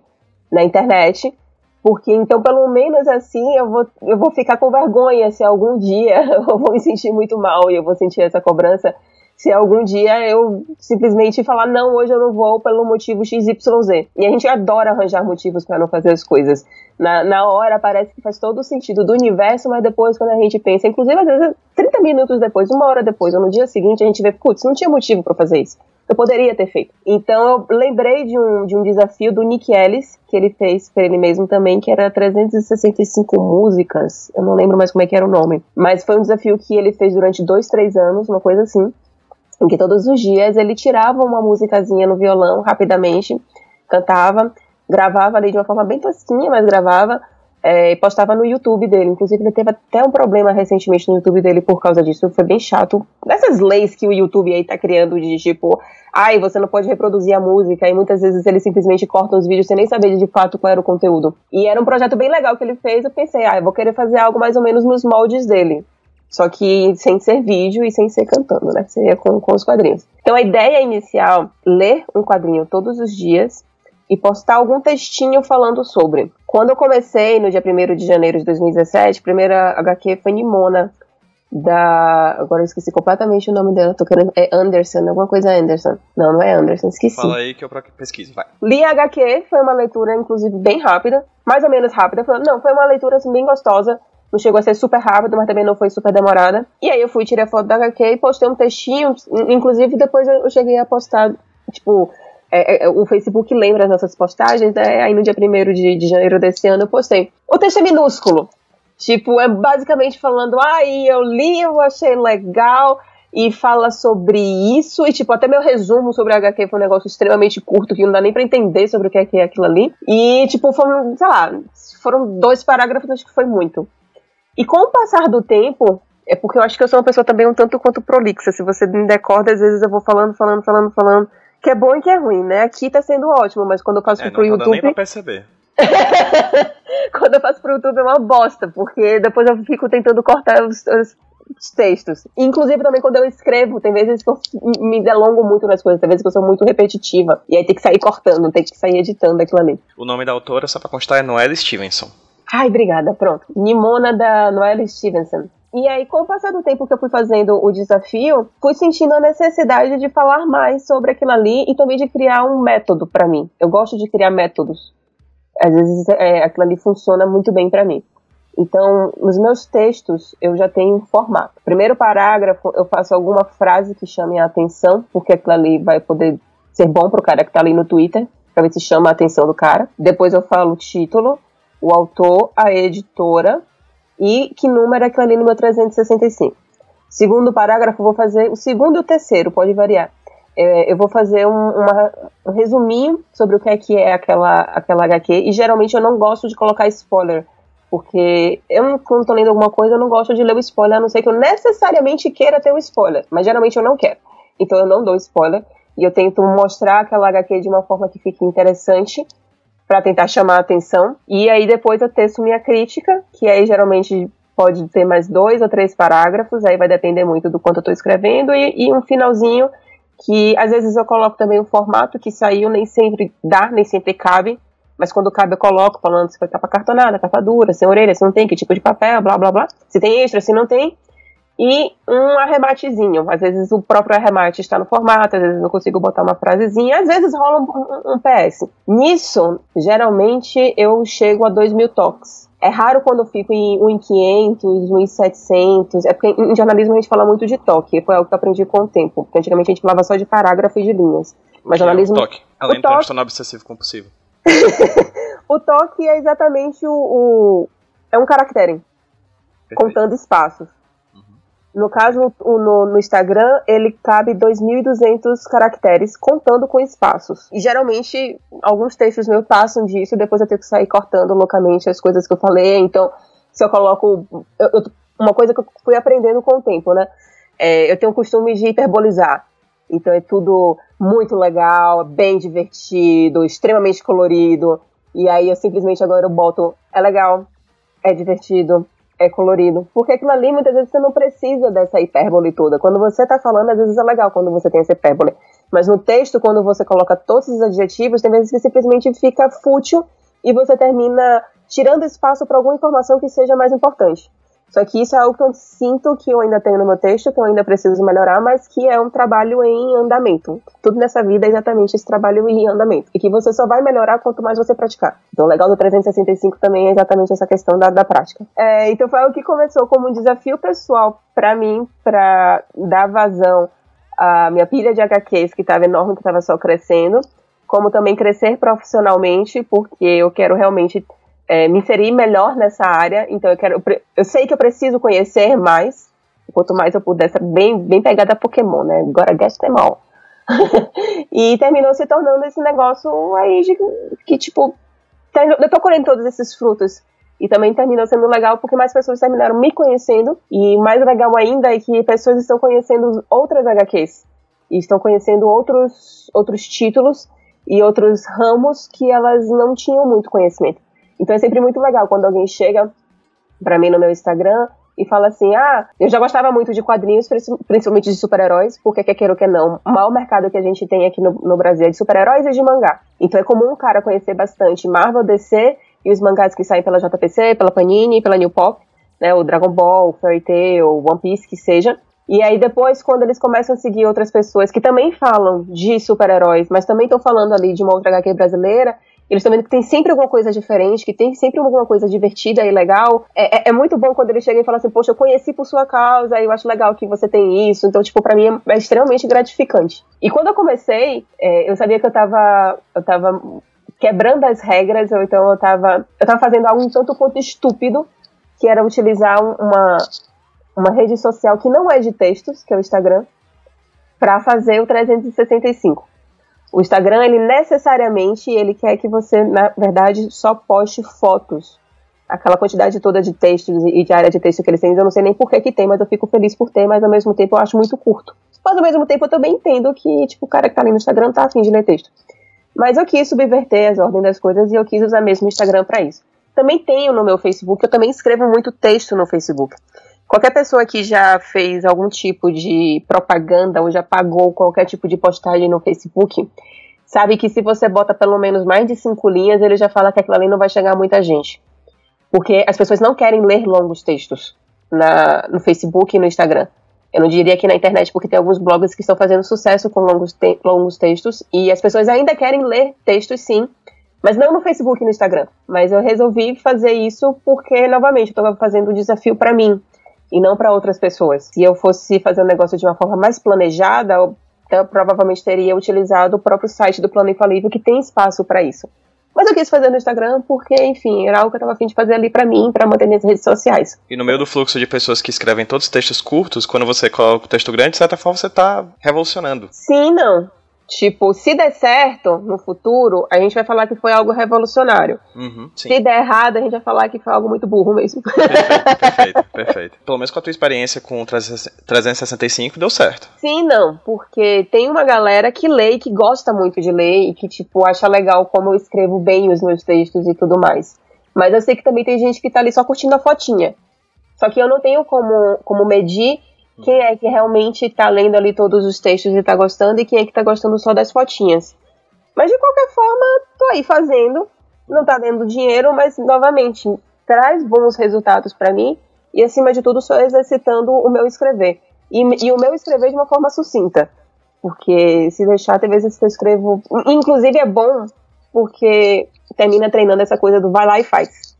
na internet, porque então pelo menos assim eu vou, eu vou ficar com vergonha se algum dia eu vou me sentir muito mal e eu vou sentir essa cobrança se algum dia eu simplesmente falar, não, hoje eu não vou pelo motivo XYZ. E a gente adora arranjar motivos para não fazer as coisas. Na, na hora parece que faz todo o sentido do universo, mas depois quando a gente pensa, inclusive às vezes 30 minutos depois, uma hora depois, ou no dia seguinte, a gente vê, putz, não tinha motivo para fazer isso. eu poderia ter feito. Então eu lembrei de um, de um desafio do Nick Ellis, que ele fez para ele mesmo também, que era 365 músicas, eu não lembro mais como é que era o nome, mas foi um desafio que ele fez durante dois, três anos, uma coisa assim, em que todos os dias ele tirava uma musicazinha no violão rapidamente, cantava, gravava ali de uma forma bem tosquinha, mas gravava, é, postava no YouTube dele. Inclusive, ele teve até um problema recentemente no YouTube dele por causa disso. Foi bem chato. Dessas leis que o YouTube aí tá criando de tipo, ai, você não pode reproduzir a música, e muitas vezes ele simplesmente corta os vídeos sem nem saber de fato qual era o conteúdo. E era um projeto bem legal que ele fez. Eu pensei, ah, eu vou querer fazer algo mais ou menos nos moldes dele. Só que sem ser vídeo e sem ser cantando, né? Seria com, com os quadrinhos. Então a ideia inicial, ler um quadrinho todos os dias e postar algum textinho falando sobre. Quando eu comecei, no dia 1 de janeiro de 2017, a primeira HQ foi Nimona, da. Agora eu esqueci completamente o nome dela, tô querendo. É Anderson, alguma coisa Anderson. Não, não é Anderson, esqueci. Fala aí que eu pesquiso, vai. Li a HQ, foi uma leitura, inclusive, bem rápida, mais ou menos rápida. Não, foi uma leitura assim, bem gostosa. Não chegou a ser super rápido, mas também não foi super demorada. E aí eu fui, tirei a foto da HQ e postei um textinho. Inclusive, depois eu cheguei a postar, tipo, é, é, o Facebook lembra as nossas postagens, né? Aí no dia 1 de, de janeiro desse ano eu postei. O texto é minúsculo. Tipo, é basicamente falando, ai, ah, eu li, eu achei legal, e fala sobre isso, e tipo, até meu resumo sobre a HQ foi um negócio extremamente curto, que não dá nem pra entender sobre o que é, que é aquilo ali. E, tipo, foram, sei lá, foram dois parágrafos, acho que foi muito. E com o passar do tempo, é porque eu acho que eu sou uma pessoa também um tanto quanto prolixa. Se você me decorda, às vezes eu vou falando, falando, falando, falando que é bom e que é ruim, né? Aqui tá sendo ótimo, mas quando eu faço é, pro não YouTube. Não nem pra perceber. quando eu faço pro YouTube é uma bosta, porque depois eu fico tentando cortar os, os, os, textos. Inclusive também quando eu escrevo, tem vezes que eu me delongo muito nas coisas, tem vezes que eu sou muito repetitiva. E aí tem que sair cortando, tem que sair editando aquilo ali. O nome da autora, só pra constar, é Noelle Stevenson. Ai, obrigada, pronto. Nimona da Noelle Stevenson. E aí, com o passar do tempo que eu fui fazendo o desafio, fui sentindo a necessidade de falar mais sobre aquilo ali e também de criar um método para mim. Eu gosto de criar métodos. Às vezes é, aquilo ali funciona muito bem para mim. Então, nos meus textos, eu já tenho um formato. Primeiro parágrafo, eu faço alguma frase que chame a atenção, porque aquilo ali vai poder ser bom pro cara que tá ali no Twitter, pra ver se chama a atenção do cara. Depois eu falo o título, o autor, a editora e que número é aquilo ali no meu 365. Segundo parágrafo, vou fazer o segundo e o terceiro, pode variar. É, eu vou fazer um, uma, um resuminho sobre o que é que é aquela, aquela HQ, e geralmente eu não gosto de colocar spoiler, porque eu, quando tô lendo alguma coisa, eu não gosto de ler o spoiler, a não ser que eu necessariamente queira ter o spoiler, mas geralmente eu não quero. Então eu não dou spoiler, e eu tento mostrar aquela HQ de uma forma que fique interessante, para tentar chamar a atenção. E aí depois eu teço minha crítica, que aí geralmente pode ter mais dois ou três parágrafos, aí vai depender muito do quanto eu estou escrevendo, e, e, um finalzinho que às vezes eu coloco também o formato que saiu, nem sempre dá, nem sempre cabe, mas quando cabe eu coloco, falando se foi capa cartonada, capa dura, sem orelha, se não tem, que tipo de papel, blá blá blá. Se tem extra, se não tem, e um arrematezinho. Às vezes o próprio arremate está no formato, às vezes eu consigo botar uma frasezinha, às vezes rola um, um, um PS. Nisso, geralmente eu chego a 2 mil toques. É raro quando eu fico em 1.500, 1.700. É porque em jornalismo a gente fala muito de toque. Foi algo que eu aprendi com o tempo. Porque antigamente a gente falava só de parágrafo e de linhas. Mas jornalismo. É o toque. Além o do transtorno obsessivo compulsivo. o toque é exatamente o, o. é um caractere. Perfeito. Contando espaços. No caso, no, no Instagram, ele cabe 2.200 caracteres, contando com espaços. E geralmente, alguns textos meus passam disso, depois eu tenho que sair cortando loucamente as coisas que eu falei. Então, se eu coloco. Eu, eu, uma coisa que eu fui aprendendo com o tempo, né? É, eu tenho o costume de hiperbolizar. Então, é tudo muito legal, bem divertido, extremamente colorido. E aí, eu simplesmente agora eu boto. É legal, é divertido, é colorido. Porque aquilo ali, muitas vezes, você não precisa dessa hipérbole toda. Quando você está falando, às vezes é legal quando você tem essa hipérbole. Mas no texto, quando você coloca todos os adjetivos, tem vezes que simplesmente fica fútil e você termina tirando espaço para alguma informação que seja mais importante. Só que isso é algo que eu sinto que eu ainda tenho no meu texto, que eu ainda preciso melhorar, mas que é um trabalho em andamento. Tudo nessa vida é exatamente esse trabalho em andamento. E que você só vai melhorar quanto mais você praticar. Então, o legal do 365 também é exatamente essa questão da, da prática. É, então, foi algo que começou como um desafio pessoal para mim, para dar vazão a minha pilha de HQs, que estava enorme, que estava só crescendo, como também crescer profissionalmente, porque eu quero realmente é, me inserir melhor nessa área. Então eu quero, eu sei que eu preciso conhecer mais. Quanto mais eu puder, bem, bem pegada Pokémon, né? Agora all. e terminou se tornando esse negócio aí de que, tipo, eu tô colhendo todos esses frutos. E também terminou sendo legal porque mais pessoas terminaram me conhecendo. E mais legal ainda é que pessoas estão conhecendo outras HQs. E estão conhecendo outros, outros títulos e outros ramos que elas não tinham muito conhecimento. Então é sempre muito legal quando alguém chega para mim no meu Instagram e fala assim: Ah, eu já gostava muito de quadrinhos, principalmente de super-heróis, porque quer queira ou quer não, o maior mercado que a gente tem aqui no, no Brasil é de super-heróis e de mangá. Então é comum um cara conhecer bastante Marvel, DC e os mangás que saem pela JPC, pela Panini, pela New Pop, né, o Dragon Ball, Fairy Tail, One Piece, que seja. E aí depois, quando eles começam a seguir outras pessoas que também falam de super-heróis, mas também estão falando ali de uma outra HQ brasileira, eles estão vendo que tem sempre alguma coisa diferente, que tem sempre alguma coisa divertida e legal. É, é, é muito bom quando eles chegam e falam assim, poxa, eu conheci por sua causa, eu acho legal que você tem isso. Então, tipo, pra mim é, é extremamente gratificante. E quando eu comecei, é, eu sabia que eu tava, eu tava quebrando as regras, ou então eu tava, eu tava fazendo algo um tanto quanto estúpido, que era utilizar uma, uma rede social que não é de textos, que é o Instagram, para fazer o 365. O Instagram, ele necessariamente, ele quer que você, na verdade, só poste fotos. Aquela quantidade toda de textos e de área de texto que eles têm, eu não sei nem por que, que tem, mas eu fico feliz por ter, mas ao mesmo tempo eu acho muito curto. Mas ao mesmo tempo eu também entendo que, tipo, o cara que tá ali no Instagram tá afim de ler texto. Mas eu quis subverter as ordens das coisas e eu quis usar mesmo o Instagram para isso. Também tenho no meu Facebook, eu também escrevo muito texto no Facebook. Qualquer pessoa que já fez algum tipo de propaganda ou já pagou qualquer tipo de postagem no Facebook, sabe que se você bota pelo menos mais de cinco linhas, ele já fala que aquilo ali não vai chegar a muita gente. Porque as pessoas não querem ler longos textos na, no Facebook e no Instagram. Eu não diria aqui na internet, porque tem alguns blogs que estão fazendo sucesso com longos, te longos textos, e as pessoas ainda querem ler textos, sim, mas não no Facebook e no Instagram. Mas eu resolvi fazer isso porque, novamente, eu estava fazendo um desafio para mim e não para outras pessoas. Se eu fosse fazer o um negócio de uma forma mais planejada, eu, eu provavelmente teria utilizado o próprio site do Plano Infalível, que tem espaço para isso. Mas eu quis fazer no Instagram porque, enfim, era algo que eu tava afim de fazer ali para mim, para manter minhas redes sociais. E no meio do fluxo de pessoas que escrevem todos os textos curtos, quando você coloca o texto grande, de certa forma você tá revolucionando. Sim, não. Tipo, se der certo no futuro, a gente vai falar que foi algo revolucionário. Uhum, se der errado, a gente vai falar que foi algo muito burro mesmo. Perfeito, perfeito, perfeito. Pelo menos com a tua experiência com o 365 deu certo. Sim, não, porque tem uma galera que lê e que gosta muito de ler e que, tipo, acha legal como eu escrevo bem os meus textos e tudo mais. Mas eu sei que também tem gente que tá ali só curtindo a fotinha. Só que eu não tenho como, como medir quem é que realmente está lendo ali todos os textos e está gostando e quem é que está gostando só das fotinhas. Mas de qualquer forma, tô aí fazendo, não tá dando dinheiro, mas novamente traz bons resultados para mim e acima de tudo só exercitando o meu escrever. E, e, o meu escrever de uma forma sucinta. Porque se deixar, tem vezes que eu escrevo. Inclusive é bom porque termina treinando essa coisa do vai lá e faz.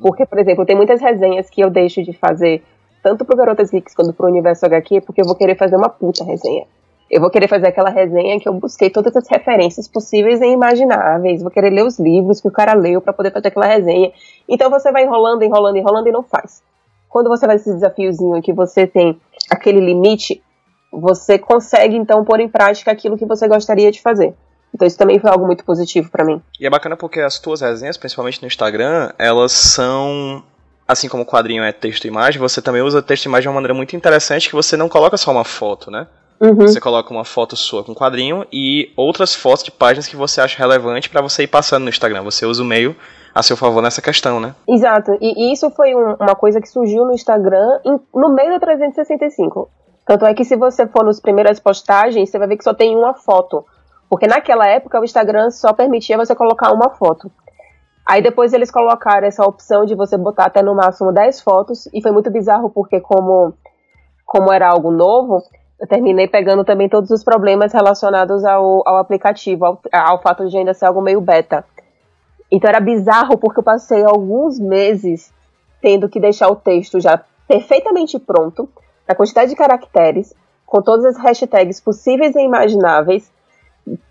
Porque, por exemplo, tem muitas resenhas que eu deixo de fazer tanto pro Garotas Geeks quanto pro Universo HQ, porque eu vou querer fazer uma puta resenha. Eu vou querer fazer aquela resenha que eu busquei todas as referências possíveis e imagináveis. Vou querer ler os livros que o cara leu para poder fazer aquela resenha. Então você vai enrolando, enrolando, enrolando e não faz. Quando você faz esse desafiozinho que você tem aquele limite, você consegue então pôr em prática aquilo que você gostaria de fazer. Então isso também foi algo muito positivo para mim. E é bacana porque as tuas resenhas, principalmente no Instagram, elas são assim como o quadrinho é texto e imagem, você também usa texto e imagem de uma maneira muito interessante que você não coloca só uma foto, né? Uhum. Você coloca uma foto sua com quadrinho e outras fotos de páginas que você acha relevante para você ir passando no Instagram. Você usa o meio a seu favor nessa questão, né? Exato. E, isso foi um, uma coisa que surgiu no Instagram em, no meio do 365. Tanto é que se você for nas primeiras postagens, você vai ver que só tem uma foto. Porque naquela época o Instagram só permitia você colocar uma foto. Aí depois eles colocaram essa opção de você botar até no máximo 10 fotos, e foi muito bizarro porque como, como era algo novo, eu terminei pegando também todos os problemas relacionados ao, ao aplicativo, ao, ao fato de ainda ser algo meio beta. Então era bizarro porque eu passei alguns meses tendo que deixar o texto já perfeitamente pronto, na quantidade de caracteres, com todas as hashtags possíveis e imagináveis,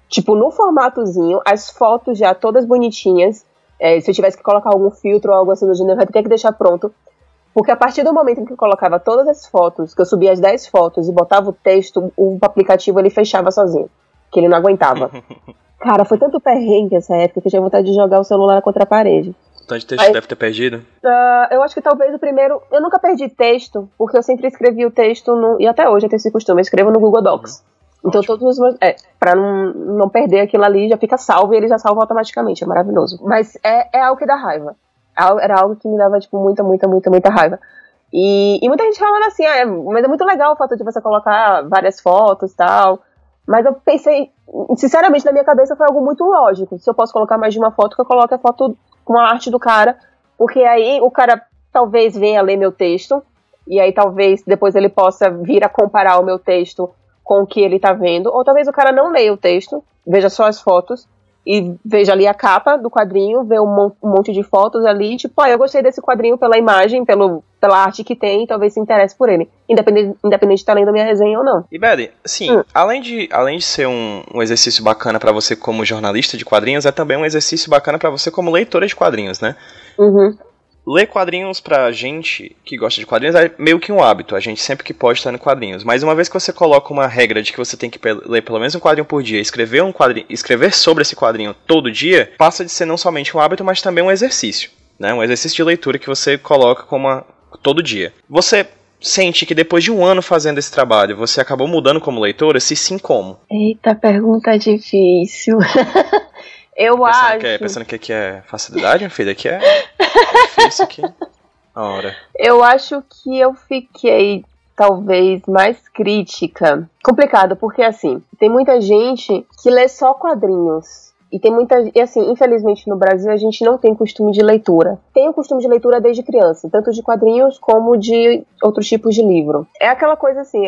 tipo, no formatozinho, as fotos já todas bonitinhas. É, se eu tivesse que colocar algum filtro ou algo assim no gênero, eu ia ter que deixar pronto. Porque a partir do momento em que eu colocava todas as fotos, que eu subia as 10 fotos e botava o texto, o aplicativo ele fechava sozinho. Que ele não aguentava. Cara, foi tanto perrengue essa época que eu tinha vontade de jogar o celular contra a parede. Tanto de texto Mas, deve ter perdido? Uh, eu acho que talvez o primeiro. Eu nunca perdi texto, porque eu sempre escrevi o texto no. E até hoje eu tenho esse costume, eu escrevo no Google Docs. Uhum. Então Ótimo. todos os meus. É, pra não, não perder aquilo ali, já fica salvo e ele já salva automaticamente. É maravilhoso. Mas é, é algo que dá raiva. Era algo que me dava, tipo, muita, muita, muita, muita raiva. E, e muita gente falando assim, ah, é, mas é muito legal o fato de você colocar várias fotos e tal. Mas eu pensei, sinceramente, na minha cabeça foi algo muito lógico. Se eu posso colocar mais de uma foto, que eu coloque a foto com a arte do cara. Porque aí o cara talvez venha ler meu texto. E aí talvez depois ele possa vir a comparar o meu texto com o que ele tá vendo, ou talvez o cara não leia o texto, veja só as fotos e veja ali a capa do quadrinho, vê um, monte de fotos ali, tipo, ah, eu gostei desse quadrinho pela imagem, pelo, pela arte que tem, talvez se interesse por ele, independente, independente de estar tá lendo a minha resenha ou não. E Betty, sim, hum. além, de, além de ser um, um exercício bacana para você como jornalista de quadrinhos, é também um exercício bacana para você como leitora de quadrinhos, né? Uhum ler quadrinhos pra gente que gosta de quadrinhos é meio que um hábito, a gente sempre que pode estar no quadrinhos. Mas uma vez que você coloca uma regra de que você tem que ler pelo menos um quadrinho por dia, escrever um quadrinho, escrever sobre esse quadrinho todo dia, passa de ser não somente um hábito, mas também um exercício, né? Um exercício de leitura que você coloca como todo dia. Você sente que depois de um ano fazendo esse trabalho, você acabou mudando como leitora? Se sim, como? Eita, pergunta difícil. Eu pensando acho. Que é, pensando que aqui é facilidade, filha, aqui é difícil aqui. hora. Eu acho que eu fiquei talvez mais crítica. Complicado, porque assim, tem muita gente que lê só quadrinhos. E tem muita. E assim, infelizmente no Brasil a gente não tem costume de leitura. Tem o costume de leitura desde criança, tanto de quadrinhos como de outros tipos de livro. É aquela coisa assim,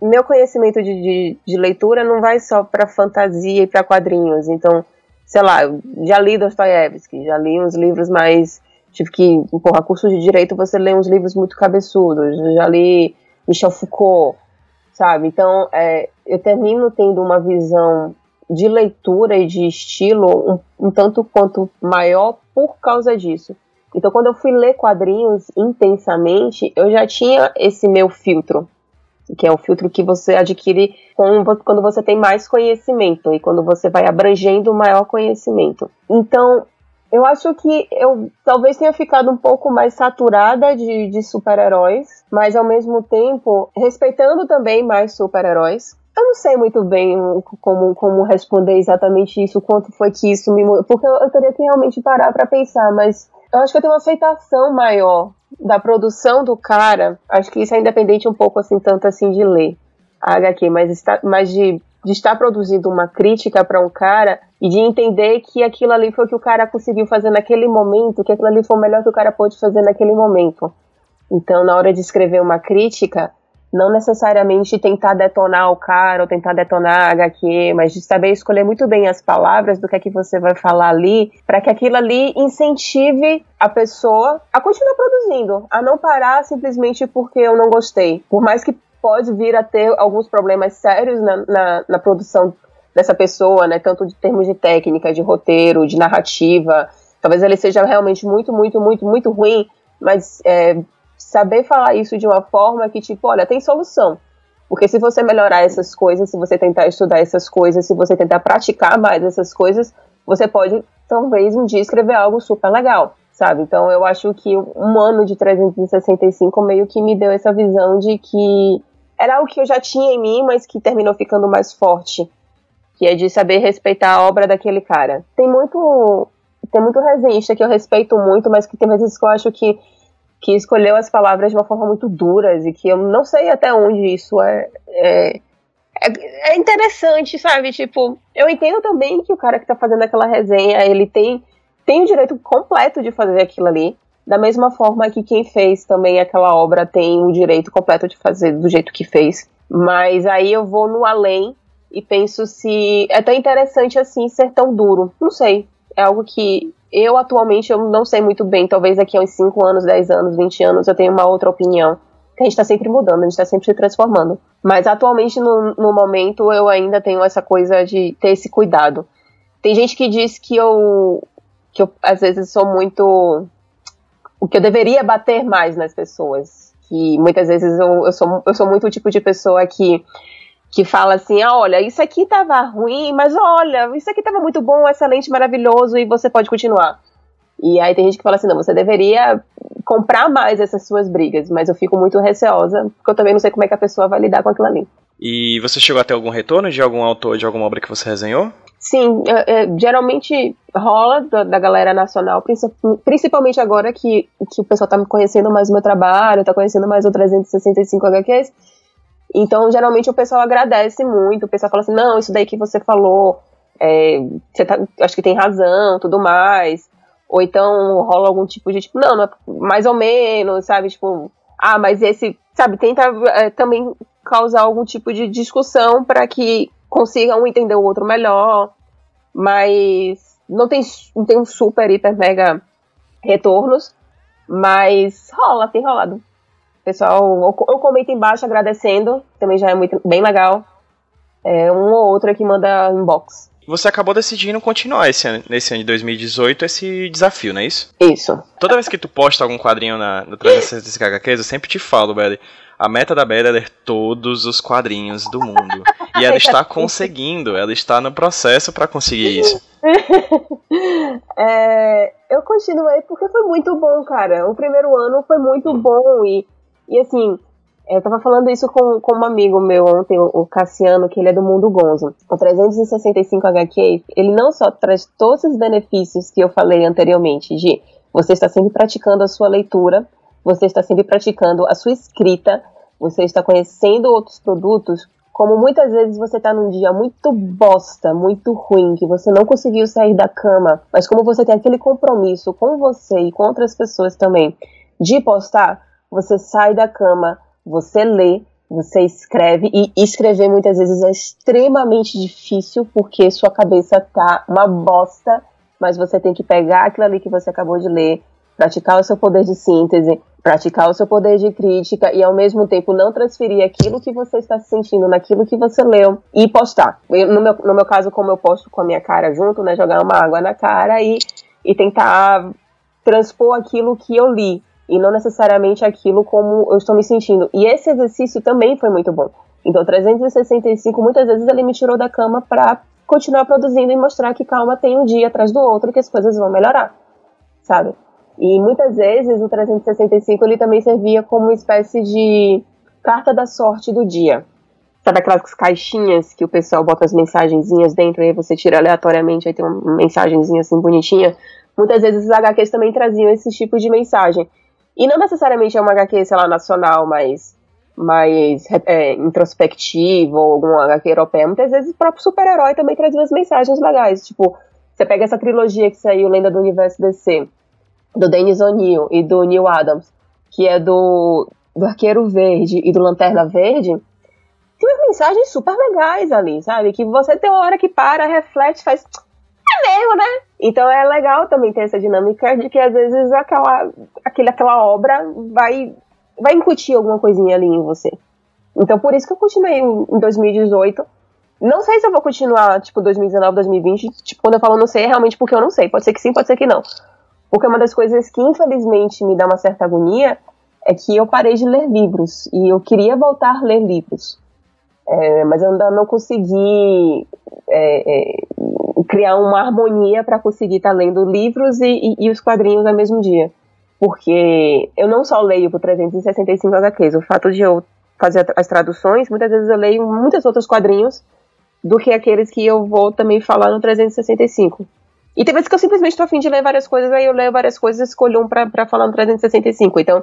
meu conhecimento de, de, de leitura não vai só para fantasia e para quadrinhos. Então, sei lá, já li Dostoiévski, já li uns livros mais. Tive que, porra, curso de direito você lê uns livros muito cabeçudos, já li Michel Foucault, sabe? Então, é, eu termino tendo uma visão de leitura e de estilo um, um tanto quanto maior por causa disso. Então, quando eu fui ler quadrinhos intensamente, eu já tinha esse meu filtro que é o filtro que você adquire quando você tem mais conhecimento e quando você vai abrangendo maior conhecimento. Então, eu acho que eu talvez tenha ficado um pouco mais saturada de, de super-heróis, mas ao mesmo tempo respeitando também mais super-heróis. Eu não sei muito bem como, como responder exatamente isso, quanto foi que isso me porque eu, eu teria que realmente parar para pensar, mas eu acho que eu tenho uma aceitação maior da produção do cara, acho que isso é independente um pouco assim, tanto assim de ler a HQ, mas, está, mas de, de estar produzindo uma crítica para um cara e de entender que aquilo ali foi o que o cara conseguiu fazer naquele momento, que aquilo ali foi o melhor que o cara pôde fazer naquele momento. Então, na hora de escrever uma crítica, não necessariamente tentar detonar o cara ou tentar detonar a HQ, mas de saber escolher muito bem as palavras do que é que você vai falar ali, para que aquilo ali incentive a pessoa a continuar produzindo, a não parar simplesmente porque eu não gostei. Por mais que pode vir a ter alguns problemas sérios na, na, na produção dessa pessoa, né, tanto de termos de técnica, de roteiro, de narrativa, talvez ele seja realmente muito, muito, muito, muito ruim, mas é, saber falar isso de uma forma que, tipo, olha, tem solução. Porque se você melhorar essas coisas, se você tentar estudar essas coisas, se você tentar praticar mais essas coisas, você pode, talvez, um dia escrever algo super legal, sabe? Então eu acho que um ano de 365 meio que me deu essa visão de que era algo que eu já tinha em mim, mas que terminou ficando mais forte. Que é de saber respeitar a obra daquele cara. Tem muito. Tem muito resenhista que eu respeito muito, mas que tem vezes que eu acho que que escolheu as palavras de uma forma muito duras e que eu não sei até onde isso é, é, é, é interessante, sabe? Tipo, eu entendo também que o cara que tá fazendo aquela resenha, ele tem, tem o direito completo de fazer aquilo ali, da mesma forma que quem fez também aquela obra tem o direito completo de fazer do jeito que fez. Mas aí eu vou no além e penso se é tão interessante assim ser tão duro. Não sei. É algo que eu atualmente eu não sei muito bem, talvez daqui a uns 5 anos, 10 anos, 20 anos eu tenha uma outra opinião. que a gente está sempre mudando, a gente está sempre se transformando. Mas atualmente, no, no momento, eu ainda tenho essa coisa de ter esse cuidado. Tem gente que diz que eu, que eu às vezes sou muito. O que eu deveria bater mais nas pessoas. Que muitas vezes eu, eu, sou, eu sou muito o tipo de pessoa que que fala assim: ah, olha, isso aqui tava ruim, mas olha, isso aqui tava muito bom, excelente, maravilhoso e você pode continuar. E aí tem gente que fala assim: não, você deveria comprar mais essas suas brigas, mas eu fico muito receosa, porque eu também não sei como é que a pessoa vai lidar com aquilo ali. E você chegou a ter algum retorno de algum autor de alguma obra que você resenhou? Sim, é, é, geralmente rola da, da, galera nacional, principalmente agora que, que o pessoal tá me conhecendo mais o meu trabalho, tá conhecendo mais o 365 HQs. Então, geralmente o pessoal agradece muito, o pessoal fala assim, não, isso daí que você falou, é, você tá, acho que tem razão, tudo mais. Ou então rola algum tipo de, tipo, não, não é mais ou menos, sabe? Tipo, ah, mas esse, sabe, tenta é, também causar algum tipo de discussão para que consiga um entender o outro melhor. Mas não tem, não tem um super, hiper, mega retornos. Mas rola, tem rolado. Pessoal, ou, ou comenta embaixo agradecendo, também já é muito, bem legal. É, um ou outro que manda inbox. Você acabou decidindo continuar esse ano, nesse ano de 2018 esse desafio, não é isso? Isso. Toda vez que tu posta algum quadrinho na, no 365 HQs, eu sempre te falo, Belly. A meta da Belly é ler todos os quadrinhos do mundo. E ela está conseguindo, ela está no processo para conseguir isso. é, eu continuei porque foi muito bom, cara. O primeiro ano foi muito bom e, e assim, eu tava falando isso com, com um amigo meu ontem, o Cassiano, que ele é do Mundo Gonzo. O 365 HQ, ele não só traz todos os benefícios que eu falei anteriormente, de você está sempre praticando a sua leitura, você está sempre praticando a sua escrita, você está conhecendo outros produtos, como muitas vezes você está num dia muito bosta, muito ruim, que você não conseguiu sair da cama, mas como você tem aquele compromisso com você e com outras pessoas também de postar, você sai da cama, você lê, você escreve, e escrever muitas vezes é extremamente difícil porque sua cabeça tá uma bosta, mas você tem que pegar aquilo ali que você acabou de ler, praticar o seu poder de síntese, praticar o seu poder de crítica e ao mesmo tempo não transferir aquilo que você está sentindo naquilo que você leu e postar. Eu, no, meu, no meu caso, como eu posto com a minha cara junto, né, jogar uma água na cara e, e tentar transpor aquilo que eu li e não necessariamente aquilo como eu estou me sentindo. E esse exercício também foi muito bom. Então, 365, muitas vezes ele me tirou da cama para continuar produzindo e mostrar que calma tem um dia atrás do outro que as coisas vão melhorar, sabe? E muitas vezes o 365 ele também servia como uma espécie de carta da sorte do dia. Sabe aquelas caixinhas que o pessoal bota as mensagenzinhas dentro e aí você tira aleatoriamente, aí tem uma mensagenzinha assim bonitinha? Muitas vezes os HQs também traziam esse tipo de mensagem. E não necessariamente é uma HQ, sei lá, nacional, mas mais é, introspectivo, ou alguma HQ europeia. Muitas vezes o próprio super-herói também traz umas mensagens legais. Tipo, você pega essa trilogia que saiu, Lenda do Universo DC, do Dennis O'Neill e do Neil Adams, que é do, do Arqueiro Verde e do Lanterna Verde, tem umas mensagens super legais ali, sabe? Que você tem uma hora que para, reflete, faz é mesmo, né? Então é legal também ter essa dinâmica de que às vezes aquela, aquele, aquela obra vai, vai incutir alguma coisinha ali em você. Então por isso que eu continuei em 2018. Não sei se eu vou continuar, tipo, 2019, 2020. Tipo, quando eu falo não sei, é realmente porque eu não sei. Pode ser que sim, pode ser que não. Porque uma das coisas que infelizmente me dá uma certa agonia é que eu parei de ler livros. E eu queria voltar a ler livros. É, mas eu ainda não consegui é, é, criar uma harmonia para conseguir estar tá lendo livros e, e, e, os quadrinhos ao mesmo dia. Porque eu não só leio por 365 HQs, o fato de eu fazer as traduções, muitas vezes eu leio muitos outros quadrinhos do que aqueles que eu vou também falar no 365. E tem vezes que eu simplesmente estou afim de ler várias coisas, aí eu leio várias coisas e escolho um para falar no 365. Então,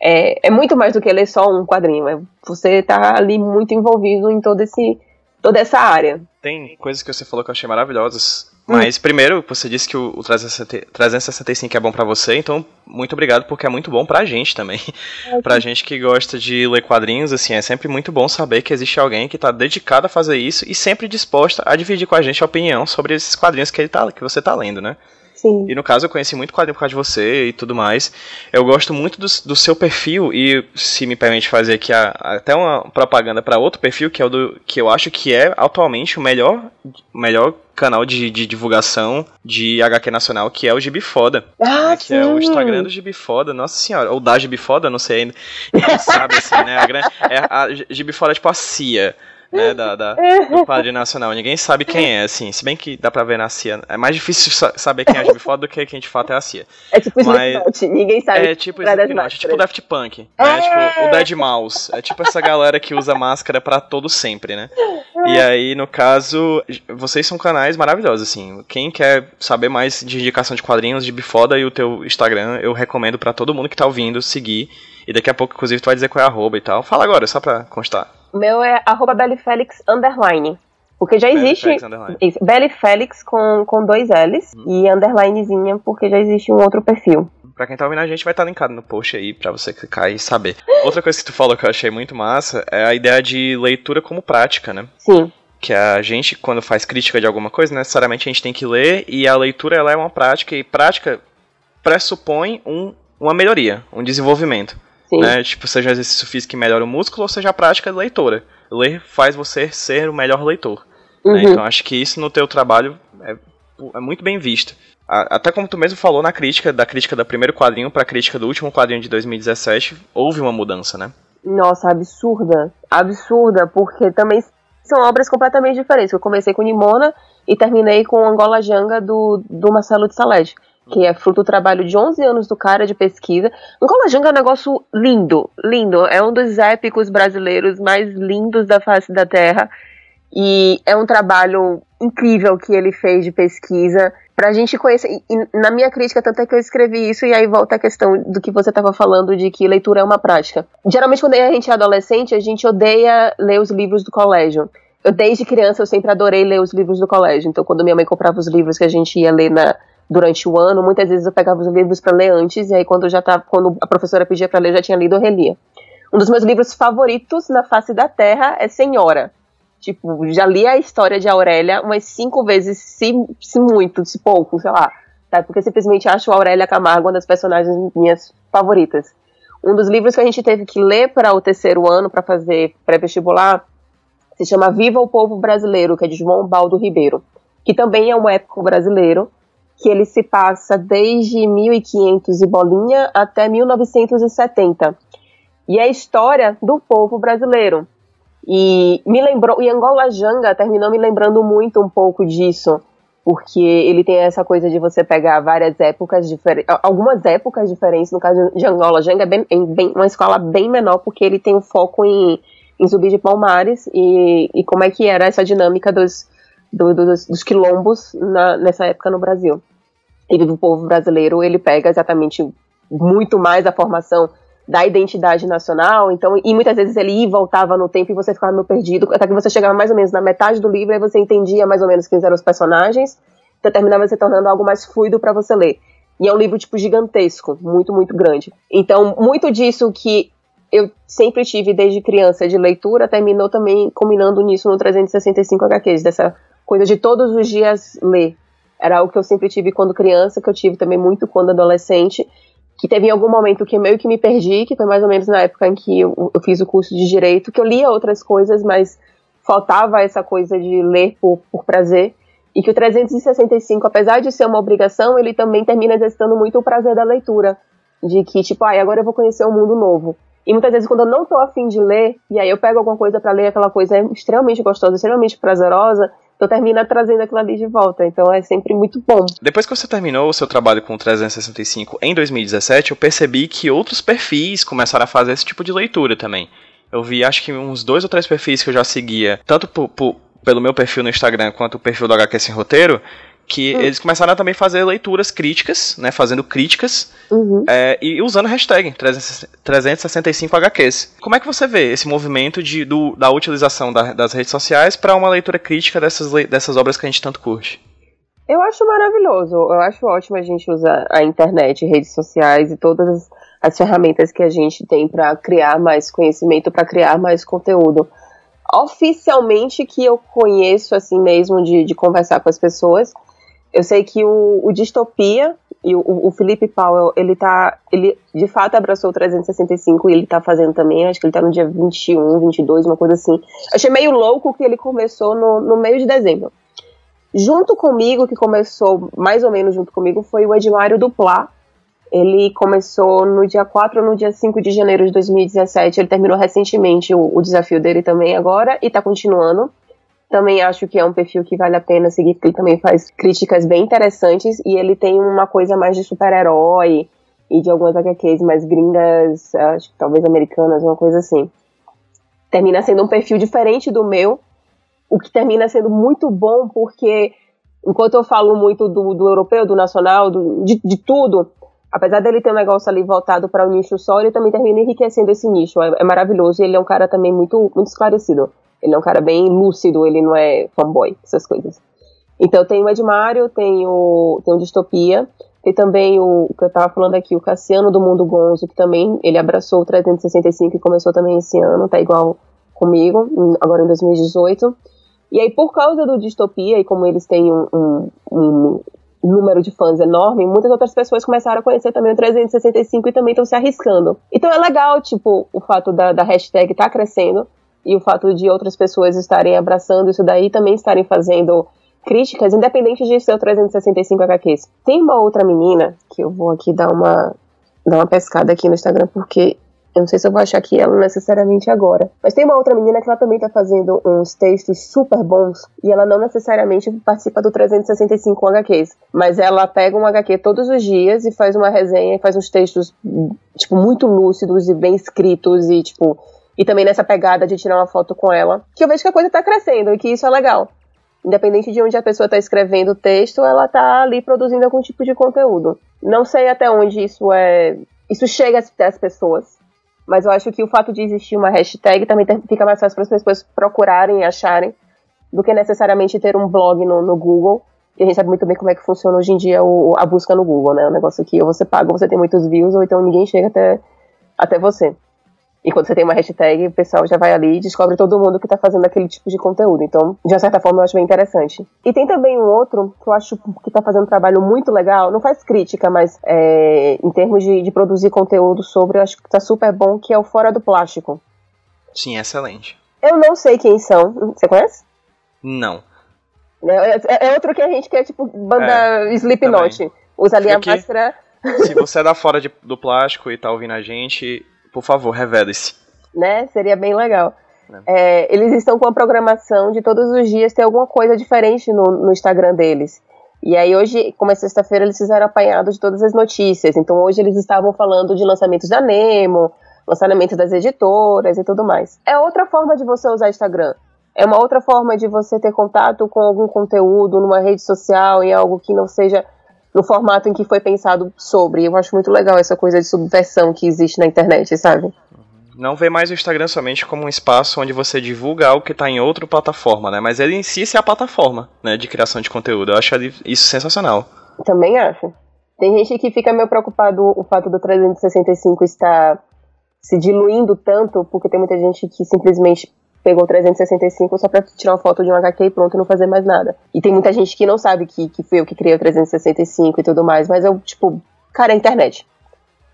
é, é muito mais do que ler só um quadrinho. É, você está ali muito envolvido em todo esse, toda essa área. Tem coisas que você falou que eu achei maravilhosas. Hum. Mas primeiro, você disse que o 365 é bom para você, então muito obrigado porque é muito bom pra gente também. É, pra gente que gosta de ler quadrinhos, assim, é sempre muito bom saber que existe alguém que tá dedicado a fazer isso e sempre disposta a dividir com a gente a opinião sobre esses quadrinhos que ele tá, que você tá lendo, né? Sim. E no caso eu conheci muito quadrinho por causa de você e tudo mais. Eu gosto muito do, do seu perfil e se me permite fazer aqui a, até uma propaganda para outro perfil que é o do que eu acho que é atualmente o melhor melhor canal de, de divulgação de HQ nacional, que é o Gibi Foda. Ah, né, que é o Instagram do Gibi Foda, nossa senhora. Ou da Gibi Foda, não sei ainda. Ninguém sabe, assim, né? A, gran- é, a Gibi Foda é tipo a CIA. Né, da, da- do quadrinho nacional. Ninguém sabe quem é, assim. Se bem que dá pra ver na CIA. É mais difícil sa- saber quem é a Gibi Foda do que quem de fato é a CIA. É tipo Mas- Slipknot, ninguém sabe. É tipo dar Slipknot, máscara. tipo Daft Punk, É. né? Tipo o Dead Mouse. É tipo essa galera que usa máscara pra todo sempre, né? E aí, no caso, vocês são canais maravilhosos, assim. Quem quer saber mais de indicação de quadrinhos, de Bifoda e o teu Instagram, eu recomendo pra todo mundo que tá ouvindo seguir. E daqui a pouco, inclusive, tu vai dizer qual é a arroba e tal. Fala agora, só pra constar. O meu é arroba underline. Porque já Belly existe. Belly Felix com, com dois L's e underlinezinha, porque já existe um outro perfil. Pra quem tá ouvindo a gente, vai estar linkado no post aí pra você clicar e saber. Outra coisa que tu falou que eu achei muito massa é a ideia de leitura como prática, né? Sim, que a gente, quando faz crítica de alguma coisa, necessariamente a gente tem que ler, e a leitura ela é uma prática, e prática pressupõe um, uma melhoria, um desenvolvimento. Sim. Né? Tipo, seja exercício físico que melhora o músculo, ou seja a prática de leitora. Ler faz você ser o melhor leitor. né? Uhum. Então acho que isso no teu trabalho é, é muito bem visto. A- Até como tu mesmo falou na crítica, da crítica do primeiro quadrinho pra crítica do último quadrinho de 2017, houve uma mudança, né? Nossa, absurda. Absurda, porque também são obras completamente diferentes. Eu comecei com Nimona e terminei com Angola Janga do, do Marcelo de Salete, que é fruto do trabalho de 11 anos do cara de pesquisa. Angola Janga é um negócio lindo, lindo. É um dos épicos brasileiros mais lindos da face da Terra. E é um trabalho incrível que ele fez de pesquisa pra gente conhecer. E na minha crítica, tanto é que eu escrevi isso, e aí volta a questão do que você estava falando de que leitura é uma prática. Geralmente, quando a gente é adolescente, a gente odeia ler os livros do colégio. Eu, desde criança, eu sempre adorei ler os livros do colégio. Então, quando minha mãe comprava os livros que a gente ia ler na, durante o ano, muitas vezes eu pegava os livros para ler antes, e aí quando, já tava, quando a professora pedia para ler, eu já tinha lido, eu relia. Um dos meus livros favoritos na face da Terra é Senhora. Tipo, já li a história de Aurélia umas cinco vezes, se, se muito, se pouco, sei lá. Tá? Porque simplesmente acho a Aurélia Camargo uma das personagens minhas favoritas. Um dos livros que a gente teve que ler para o terceiro ano, para fazer pré-vestibular, se chama Viva o Povo Brasileiro, que é de João Baldo Ribeiro. Que também é um épico brasileiro, que ele se passa desde 1500 e bolinha até 1970. E é a história do povo brasileiro. E me lembrou, e Angola Janga terminou me lembrando muito um pouco disso, porque ele tem essa coisa de você pegar várias épocas diferentes, algumas épocas diferentes, no caso de Angola Janga é bem, bem- uma escola bem menor, porque ele tem um foco em, em Zumbi de Palmares e, e como é que era essa dinâmica dos, do- dos, dos quilombos na- nessa época no Brasil. E o povo brasileiro, ele pega exatamente muito mais a formação da identidade nacional, então, e muitas vezes ele ia e voltava no tempo e você ficava meio perdido, até que você chegava mais ou menos na metade do livro e aí você entendia mais ou menos quem eram os personagens, então terminava se tornando algo mais fluido para você ler. E é um livro, tipo, gigantesco, muito, muito grande. Então, muito disso que eu sempre tive desde criança de leitura terminou também combinando nisso no 365 HQs, dessa coisa de todos os dias ler. Era algo que eu sempre tive quando criança, que eu tive também muito quando adolescente, que teve em algum momento que meio que me perdi, que foi mais ou menos na época em que eu, eu fiz o curso de direito, que eu lia outras coisas, mas faltava essa coisa de ler por, por prazer. E que o 365, apesar de ser uma obrigação, ele também termina exercitando muito o prazer da leitura. De que, tipo, ai, agora eu vou conhecer um mundo novo. E muitas vezes, quando eu não tô afim de ler, e aí eu pego alguma coisa para ler, aquela coisa é extremamente gostosa, extremamente prazerosa, então termina trazendo aquilo ali de volta. Então é sempre muito bom. Depois que você terminou o seu trabalho com o 365 em 2017, eu percebi que outros perfis começaram a fazer esse tipo de leitura também. Eu vi, acho que uns dois ou três perfis que eu já seguia, tanto por- por- pelo meu perfil no Instagram quanto o perfil do HQ Sem Roteiro, que Hum. eles começaram a também fazer leituras críticas, né, fazendo críticas Uhum. é, e usando a hashtag 365 HQs. Como é que você vê esse movimento de, do- da utilização da- das redes sociais para uma leitura crítica dessas, dessas obras que a gente tanto curte? Eu acho maravilhoso. Eu acho ótimo a gente usar a internet, redes sociais e todas as, as ferramentas que a gente tem para criar mais conhecimento, para criar mais conteúdo. Oficialmente que eu conheço assim mesmo de, de conversar com as pessoas, Eu sei que o, o Distopia e o, o, Felipe Powell, ele tá. Ele de fato abraçou o 365 e ele tá fazendo também. Acho que ele tá no dia 21, 22, uma coisa assim. Achei meio louco que ele começou no, no meio de dezembro. Junto comigo, que começou mais ou menos junto comigo, foi o Edmário Duplá. Ele começou no dia 4 ou no dia 5 de janeiro de 2017. Ele terminou recentemente o, o desafio dele também agora e tá continuando. Também acho que é um perfil que vale a pena seguir, porque ele também faz críticas bem interessantes e ele tem uma coisa mais de super-herói e de algumas HQs mais gringas, acho que talvez americanas, uma coisa assim. Termina sendo um perfil diferente do meu, o que termina sendo muito bom porque, enquanto eu falo muito do, do europeu, do nacional, do, de, de tudo, apesar dele ter um negócio ali voltado para o um nicho só, ele também termina enriquecendo esse nicho. É, é, maravilhoso e ele é um cara também muito, muito esclarecido. Ele é um cara bem lúcido, ele não é fanboy, essas coisas. Então tem o Edmário, tem o, tem o Distopia, tem também o, o que eu tava falando aqui, o Cassiano do Mundo Gonzo, que também ele abraçou o 365 e começou também esse ano, tá igual comigo, agora em 2018. E aí, por causa do Distopia, e como eles têm um, um, um número de fãs enorme, muitas outras pessoas começaram a conhecer também o 365 e também estão se arriscando. Então é legal, tipo, o fato da, da hashtag tá crescendo, e o fato de outras pessoas estarem abraçando isso daí também estarem fazendo críticas, independente de ser o 365 HQs. Tem uma outra menina que eu vou aqui dar uma dar uma pescada aqui no Instagram porque eu não sei se eu vou achar aqui ela necessariamente agora. Mas tem uma outra menina que ela também tá fazendo uns textos super bons. E ela não necessariamente participa do 365 HQs. Mas ela pega um HQ todos os dias e faz uma resenha e faz uns textos, tipo, muito lúcidos e bem escritos. E, tipo, e também nessa pegada de tirar uma foto com ela, que eu vejo que a coisa tá crescendo e que isso é legal. Independente de onde a pessoa está escrevendo o texto, ela tá ali produzindo algum tipo de conteúdo. Não sei até onde isso é. Isso chega até as pessoas. Mas eu acho que o fato de existir uma hashtag também fica mais fácil para as pessoas procurarem e acharem do que necessariamente ter um blog no, no Google. E a gente sabe muito bem como é que funciona hoje em dia o, a busca no Google, né? O negócio que ou você paga ou você tem muitos views, ou então ninguém chega até, até você. E quando você tem uma hashtag, o pessoal já vai ali e descobre todo mundo que tá fazendo aquele tipo de conteúdo. Então, de uma certa forma, eu acho bem interessante. E tem também um outro que eu acho que tá fazendo um trabalho muito legal, não faz crítica, mas é, em termos de, de, produzir conteúdo sobre, eu acho que tá super bom, que é o Fora do Plástico. Sim, excelente. Eu não sei quem são. Você conhece? Não. É, é, é outro que a gente quer, tipo, banda é, Slipknot. Usa ali a máscara. Se você é da fora de, do plástico e tá ouvindo a gente, por favor, revele-se. Né? Seria bem legal. É. É, eles estão com a programação de todos os dias ter alguma coisa diferente no, no Instagram deles. E aí hoje, como é sexta-feira, eles fizeram apanhado de todas as notícias. Então hoje eles estavam falando de lançamentos da Nemo, lançamento das editoras e tudo mais. É outra forma de você usar Instagram. É uma outra forma de você ter contato com algum conteúdo numa rede social, em algo que não seja no formato em que foi pensado sobre. Eu acho muito legal essa coisa de subversão que existe na internet, sabe? Não vê mais o Instagram somente como um espaço onde você divulga algo que está em outra plataforma, né? Mas ele em si é a plataforma, né, de criação de conteúdo. Eu acho isso sensacional. Também acho. Tem gente que fica meio preocupado o fato do 365 estar se diluindo tanto, porque tem muita gente que simplesmente pegou 365 só pra tirar uma foto de um HQ e pronto, não fazer mais nada. E tem muita gente que não sabe que, que fui eu que criei o 365 e tudo mais, mas eu, tipo, cara, é a internet.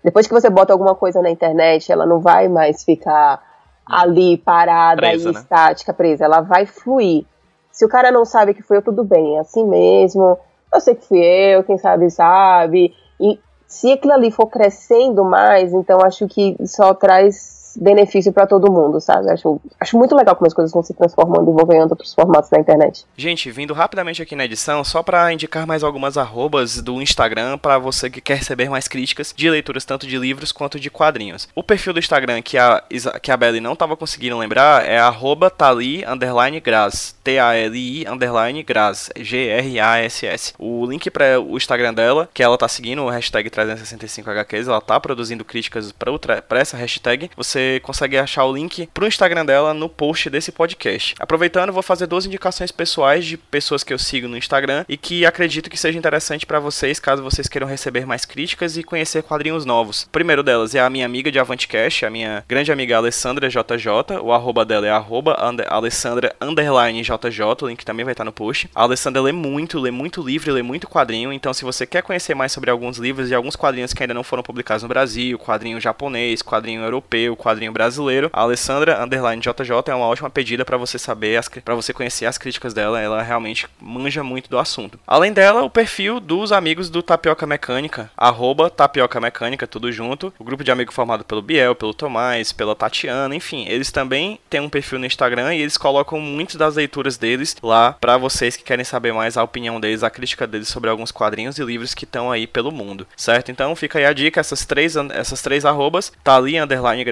Depois que você bota alguma coisa na internet, ela não vai mais ficar ali parada presa, e né? estática, presa. Ela vai fluir. Se o cara não sabe que foi eu, tudo bem, é assim mesmo. Eu sei que fui eu, quem sabe sabe. E se aquilo ali for crescendo mais, então acho que só traz benefício para todo mundo, sabe? Acho, acho muito legal como as coisas vão se transformando e vão ganhando outros formatos na internet. Gente, vindo rapidamente aqui na edição, só para indicar mais algumas arrobas do Instagram para você que quer receber mais críticas de leituras tanto de livros quanto de quadrinhos. O perfil do Instagram que a, que a Belly não tava conseguindo lembrar é arroba graz, T-A-L-I underline graz, G-R-A-S-S. O link para o Instagram dela, que ela tá seguindo o hashtag 365HQs, ela tá produzindo críticas para essa hashtag, você você consegue achar o link pro Instagram dela no post desse podcast. Aproveitando, vou fazer duas indicações pessoais de pessoas que eu sigo no Instagram e que acredito que seja interessante para vocês, caso vocês queiram receber mais críticas e conhecer quadrinhos novos. O primeiro delas é a minha amiga de Avantcast, a minha grande amiga Alessandra JJ, o arroba dela é arroba Alessandra underline JJ, o link também vai estar no post. A Alessandra lê muito, lê muito livro, lê muito quadrinho, então se você quer conhecer mais sobre alguns livros e alguns quadrinhos que ainda não foram publicados no Brasil, quadrinho japonês, quadrinho europeu, quadrinho brasileiro, a Alessandra underline JJ é uma ótima pedida para você saber, para você conhecer as críticas dela, ela realmente manja muito do assunto. Além dela, o perfil dos amigos do Tapioca Mecânica, arroba Tapioca Mecânica, tudo junto, o grupo de amigos formado pelo Biel, pelo Tomás, pela Tatiana, enfim, eles também têm um perfil no Instagram e eles colocam muitas das leituras deles lá para vocês que querem saber mais a opinião deles, a crítica deles sobre alguns quadrinhos e livros que estão aí pelo mundo, certo? Então fica aí a dica, essas três, essas três arrobas, Tali Underline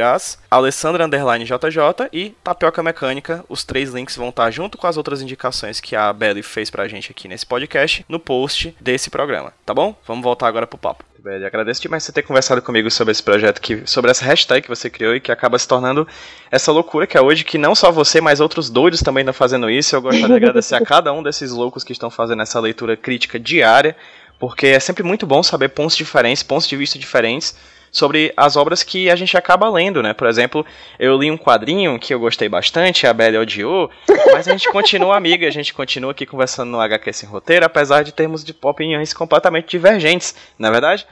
Alessandra Underline JJ e Tapioca Mecânica, os três links vão estar junto com as outras indicações que a Belly fez pra gente aqui nesse podcast, no post desse programa, tá bom? Vamos voltar agora pro papo velho. Agradeço demais você ter conversado comigo sobre esse projeto, que, sobre essa hashtag que você criou e que acaba se tornando essa loucura que é hoje, que não só você, mas outros doidos também estão fazendo isso. Eu gostaria de agradecer a cada um desses loucos que estão fazendo essa leitura crítica diária, porque é sempre muito bom saber pontos diferentes, pontos de vista diferentes sobre as obras que a gente acaba lendo, né? Por exemplo, eu li um quadrinho que eu gostei bastante, a Belle odiou, mas a gente continua amiga, a gente continua aqui conversando no HQ Sem Roteiro, apesar de termos de opiniões completamente divergentes, não é verdade?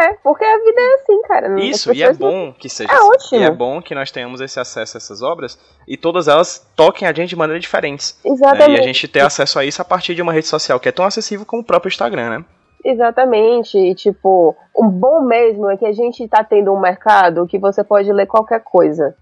É, porque a vida é assim, cara. Isso, e é bom que seja é assim. Ótimo. E é bom que nós tenhamos esse acesso a essas obras e todas elas toquem a gente de maneira diferentes. Exatamente. Né? E a gente ter acesso a isso a partir de uma rede social que é tão acessível como o próprio Instagram, né? Exatamente. E, tipo, o bom mesmo é que a gente tá tendo um mercado que você pode ler qualquer coisa.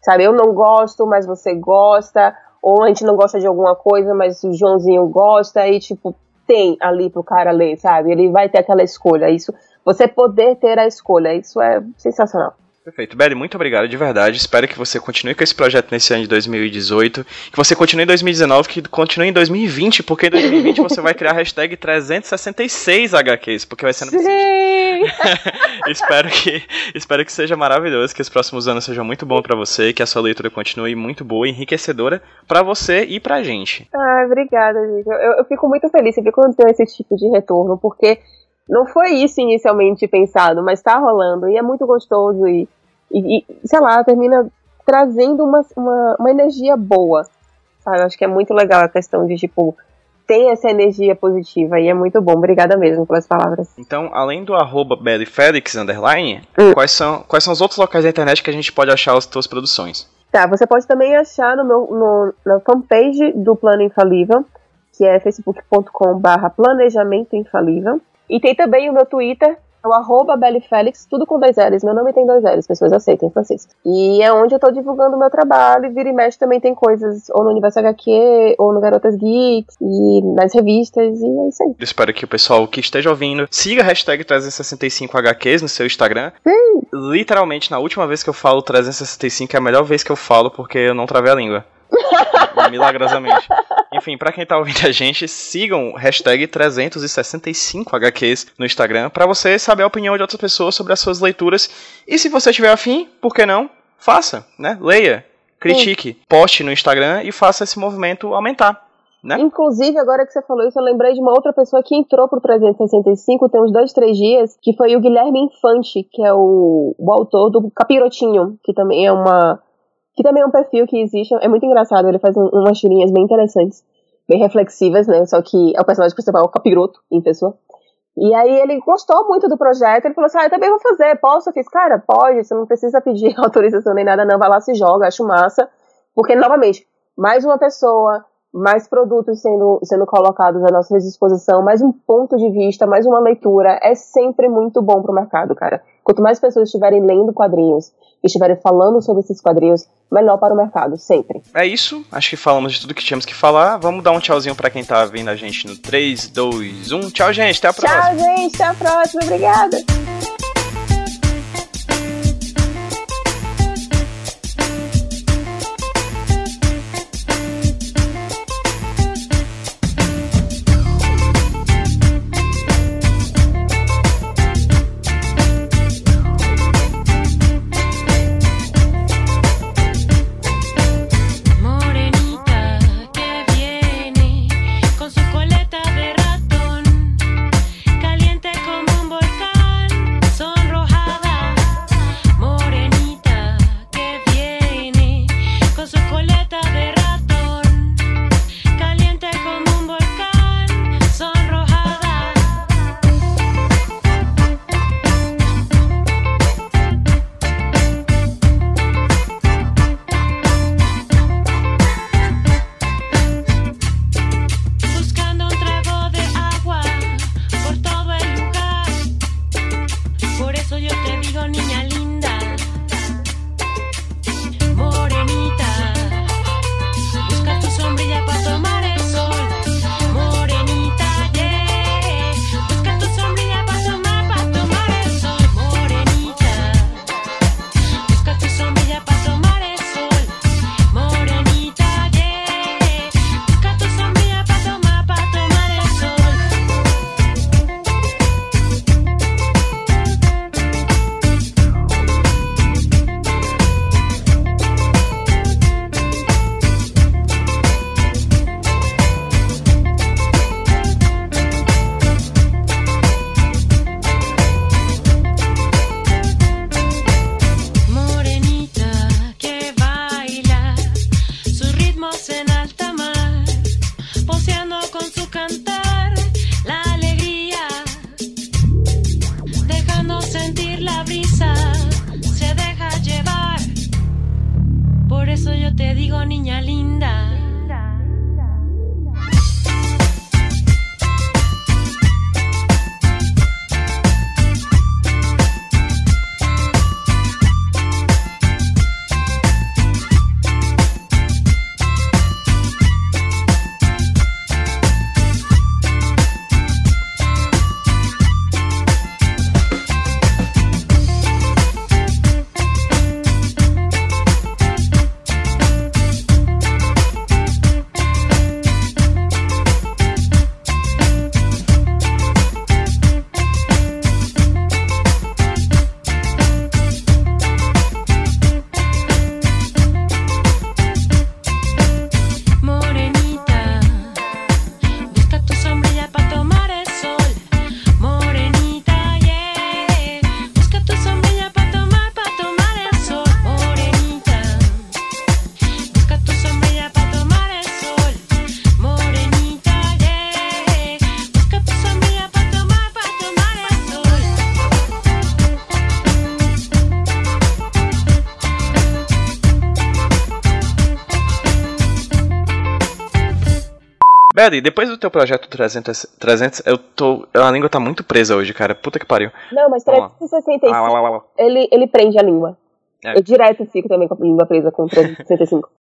Sabe, eu não gosto, mas você gosta. Ou a gente não gosta de alguma coisa, mas o Joãozinho gosta. E, tipo, tem ali pro cara ler, sabe? Ele vai ter aquela escolha. Isso você poder ter a escolha. Isso é sensacional. Perfeito. Belly, muito obrigado de verdade. Espero que você continue com esse projeto nesse ano de 2018. Que você continue em 2019, que continue em 2020, porque em 2020 você vai criar a hashtag 366 HQs, porque vai ser no espero que espero que seja maravilhoso, que os próximos anos sejam muito bons para você, que a sua leitura continue muito boa, enriquecedora para você e pra gente. Ah, obrigada, gente. Eu, eu fico muito feliz sempre quando tem esse tipo de retorno, porque não foi isso inicialmente pensado, mas tá rolando e é muito gostoso e, e, e sei lá, termina trazendo uma, uma, uma, energia boa, sabe? Acho que é muito legal a questão de, tipo, ter essa energia positiva e é muito bom. Obrigada mesmo pelas palavras. Então, além do arroba Felix, underline, hum. quais, são, quais são os outros locais da internet que a gente pode achar as tuas produções? Tá, você pode também achar no meu, no, na fanpage do Plano Infalível, que é facebook.com barra planejamento infalível. E tem também o meu Twitter, é o arroba Félix, tudo com dois L's. Meu nome tem dois L's, pessoas aceitem em francês. E é onde eu tô divulgando o meu trabalho. E vira e mexe também tem coisas ou no Universo HQ, ou no Garotas Geeks, e nas revistas, e é isso aí. Eu espero que o pessoal que esteja ouvindo siga a hashtag 365HQs no seu Instagram. Sim. Literalmente, na última vez que eu falo 365 é a melhor vez que eu falo, porque eu não travei a língua. Milagrosamente. Enfim, para quem tá ouvindo a gente, sigam hashtag 365HQs no Instagram para você saber a opinião de outras pessoas sobre as suas leituras. E se você tiver afim, por que não? Faça, né? Leia, critique, Sim. poste no Instagram e faça esse movimento aumentar. Né? Inclusive, agora que você falou isso, eu lembrei de uma outra pessoa que entrou pro 365 tem uns dois, três dias, que foi o Guilherme Infante, que é o, o autor do Capirotinho, que também é uma que também é um perfil que existe, é muito engraçado, ele faz um, umas tirinhas bem interessantes, bem reflexivas, né? Só que é o personagem principal, o capiroto, em pessoa. E aí ele gostou muito do projeto, ele falou assim, ah, eu também vou fazer, posso? Eu fiz, cara, pode, você não precisa pedir autorização nem nada, não, vai lá, se joga, acho massa. Porque, novamente, mais uma pessoa, mais produtos sendo, sendo colocados à nossa disposição, mais um ponto de vista, mais uma leitura, é sempre muito bom pro mercado, cara. Quanto mais pessoas estiverem lendo quadrinhos, estiverem falando sobre esses quadrinhos, melhor para o mercado, sempre. É isso, acho que falamos de tudo que tínhamos que falar. Vamos dar um tchauzinho para quem tá vendo a gente no 3, 2, 1. Tchau, gente, até a próxima. Tchau, gente, até a próxima, obrigada. Betty, depois do teu projeto 300, 300 eu tô. A língua tá muito presa hoje, cara. Puta que pariu. Não, mas Vamos lá. 365, Ah, lá, lá, lá, lá. ele, ele prende a língua. É. Eu direto fico também com a língua presa com 365.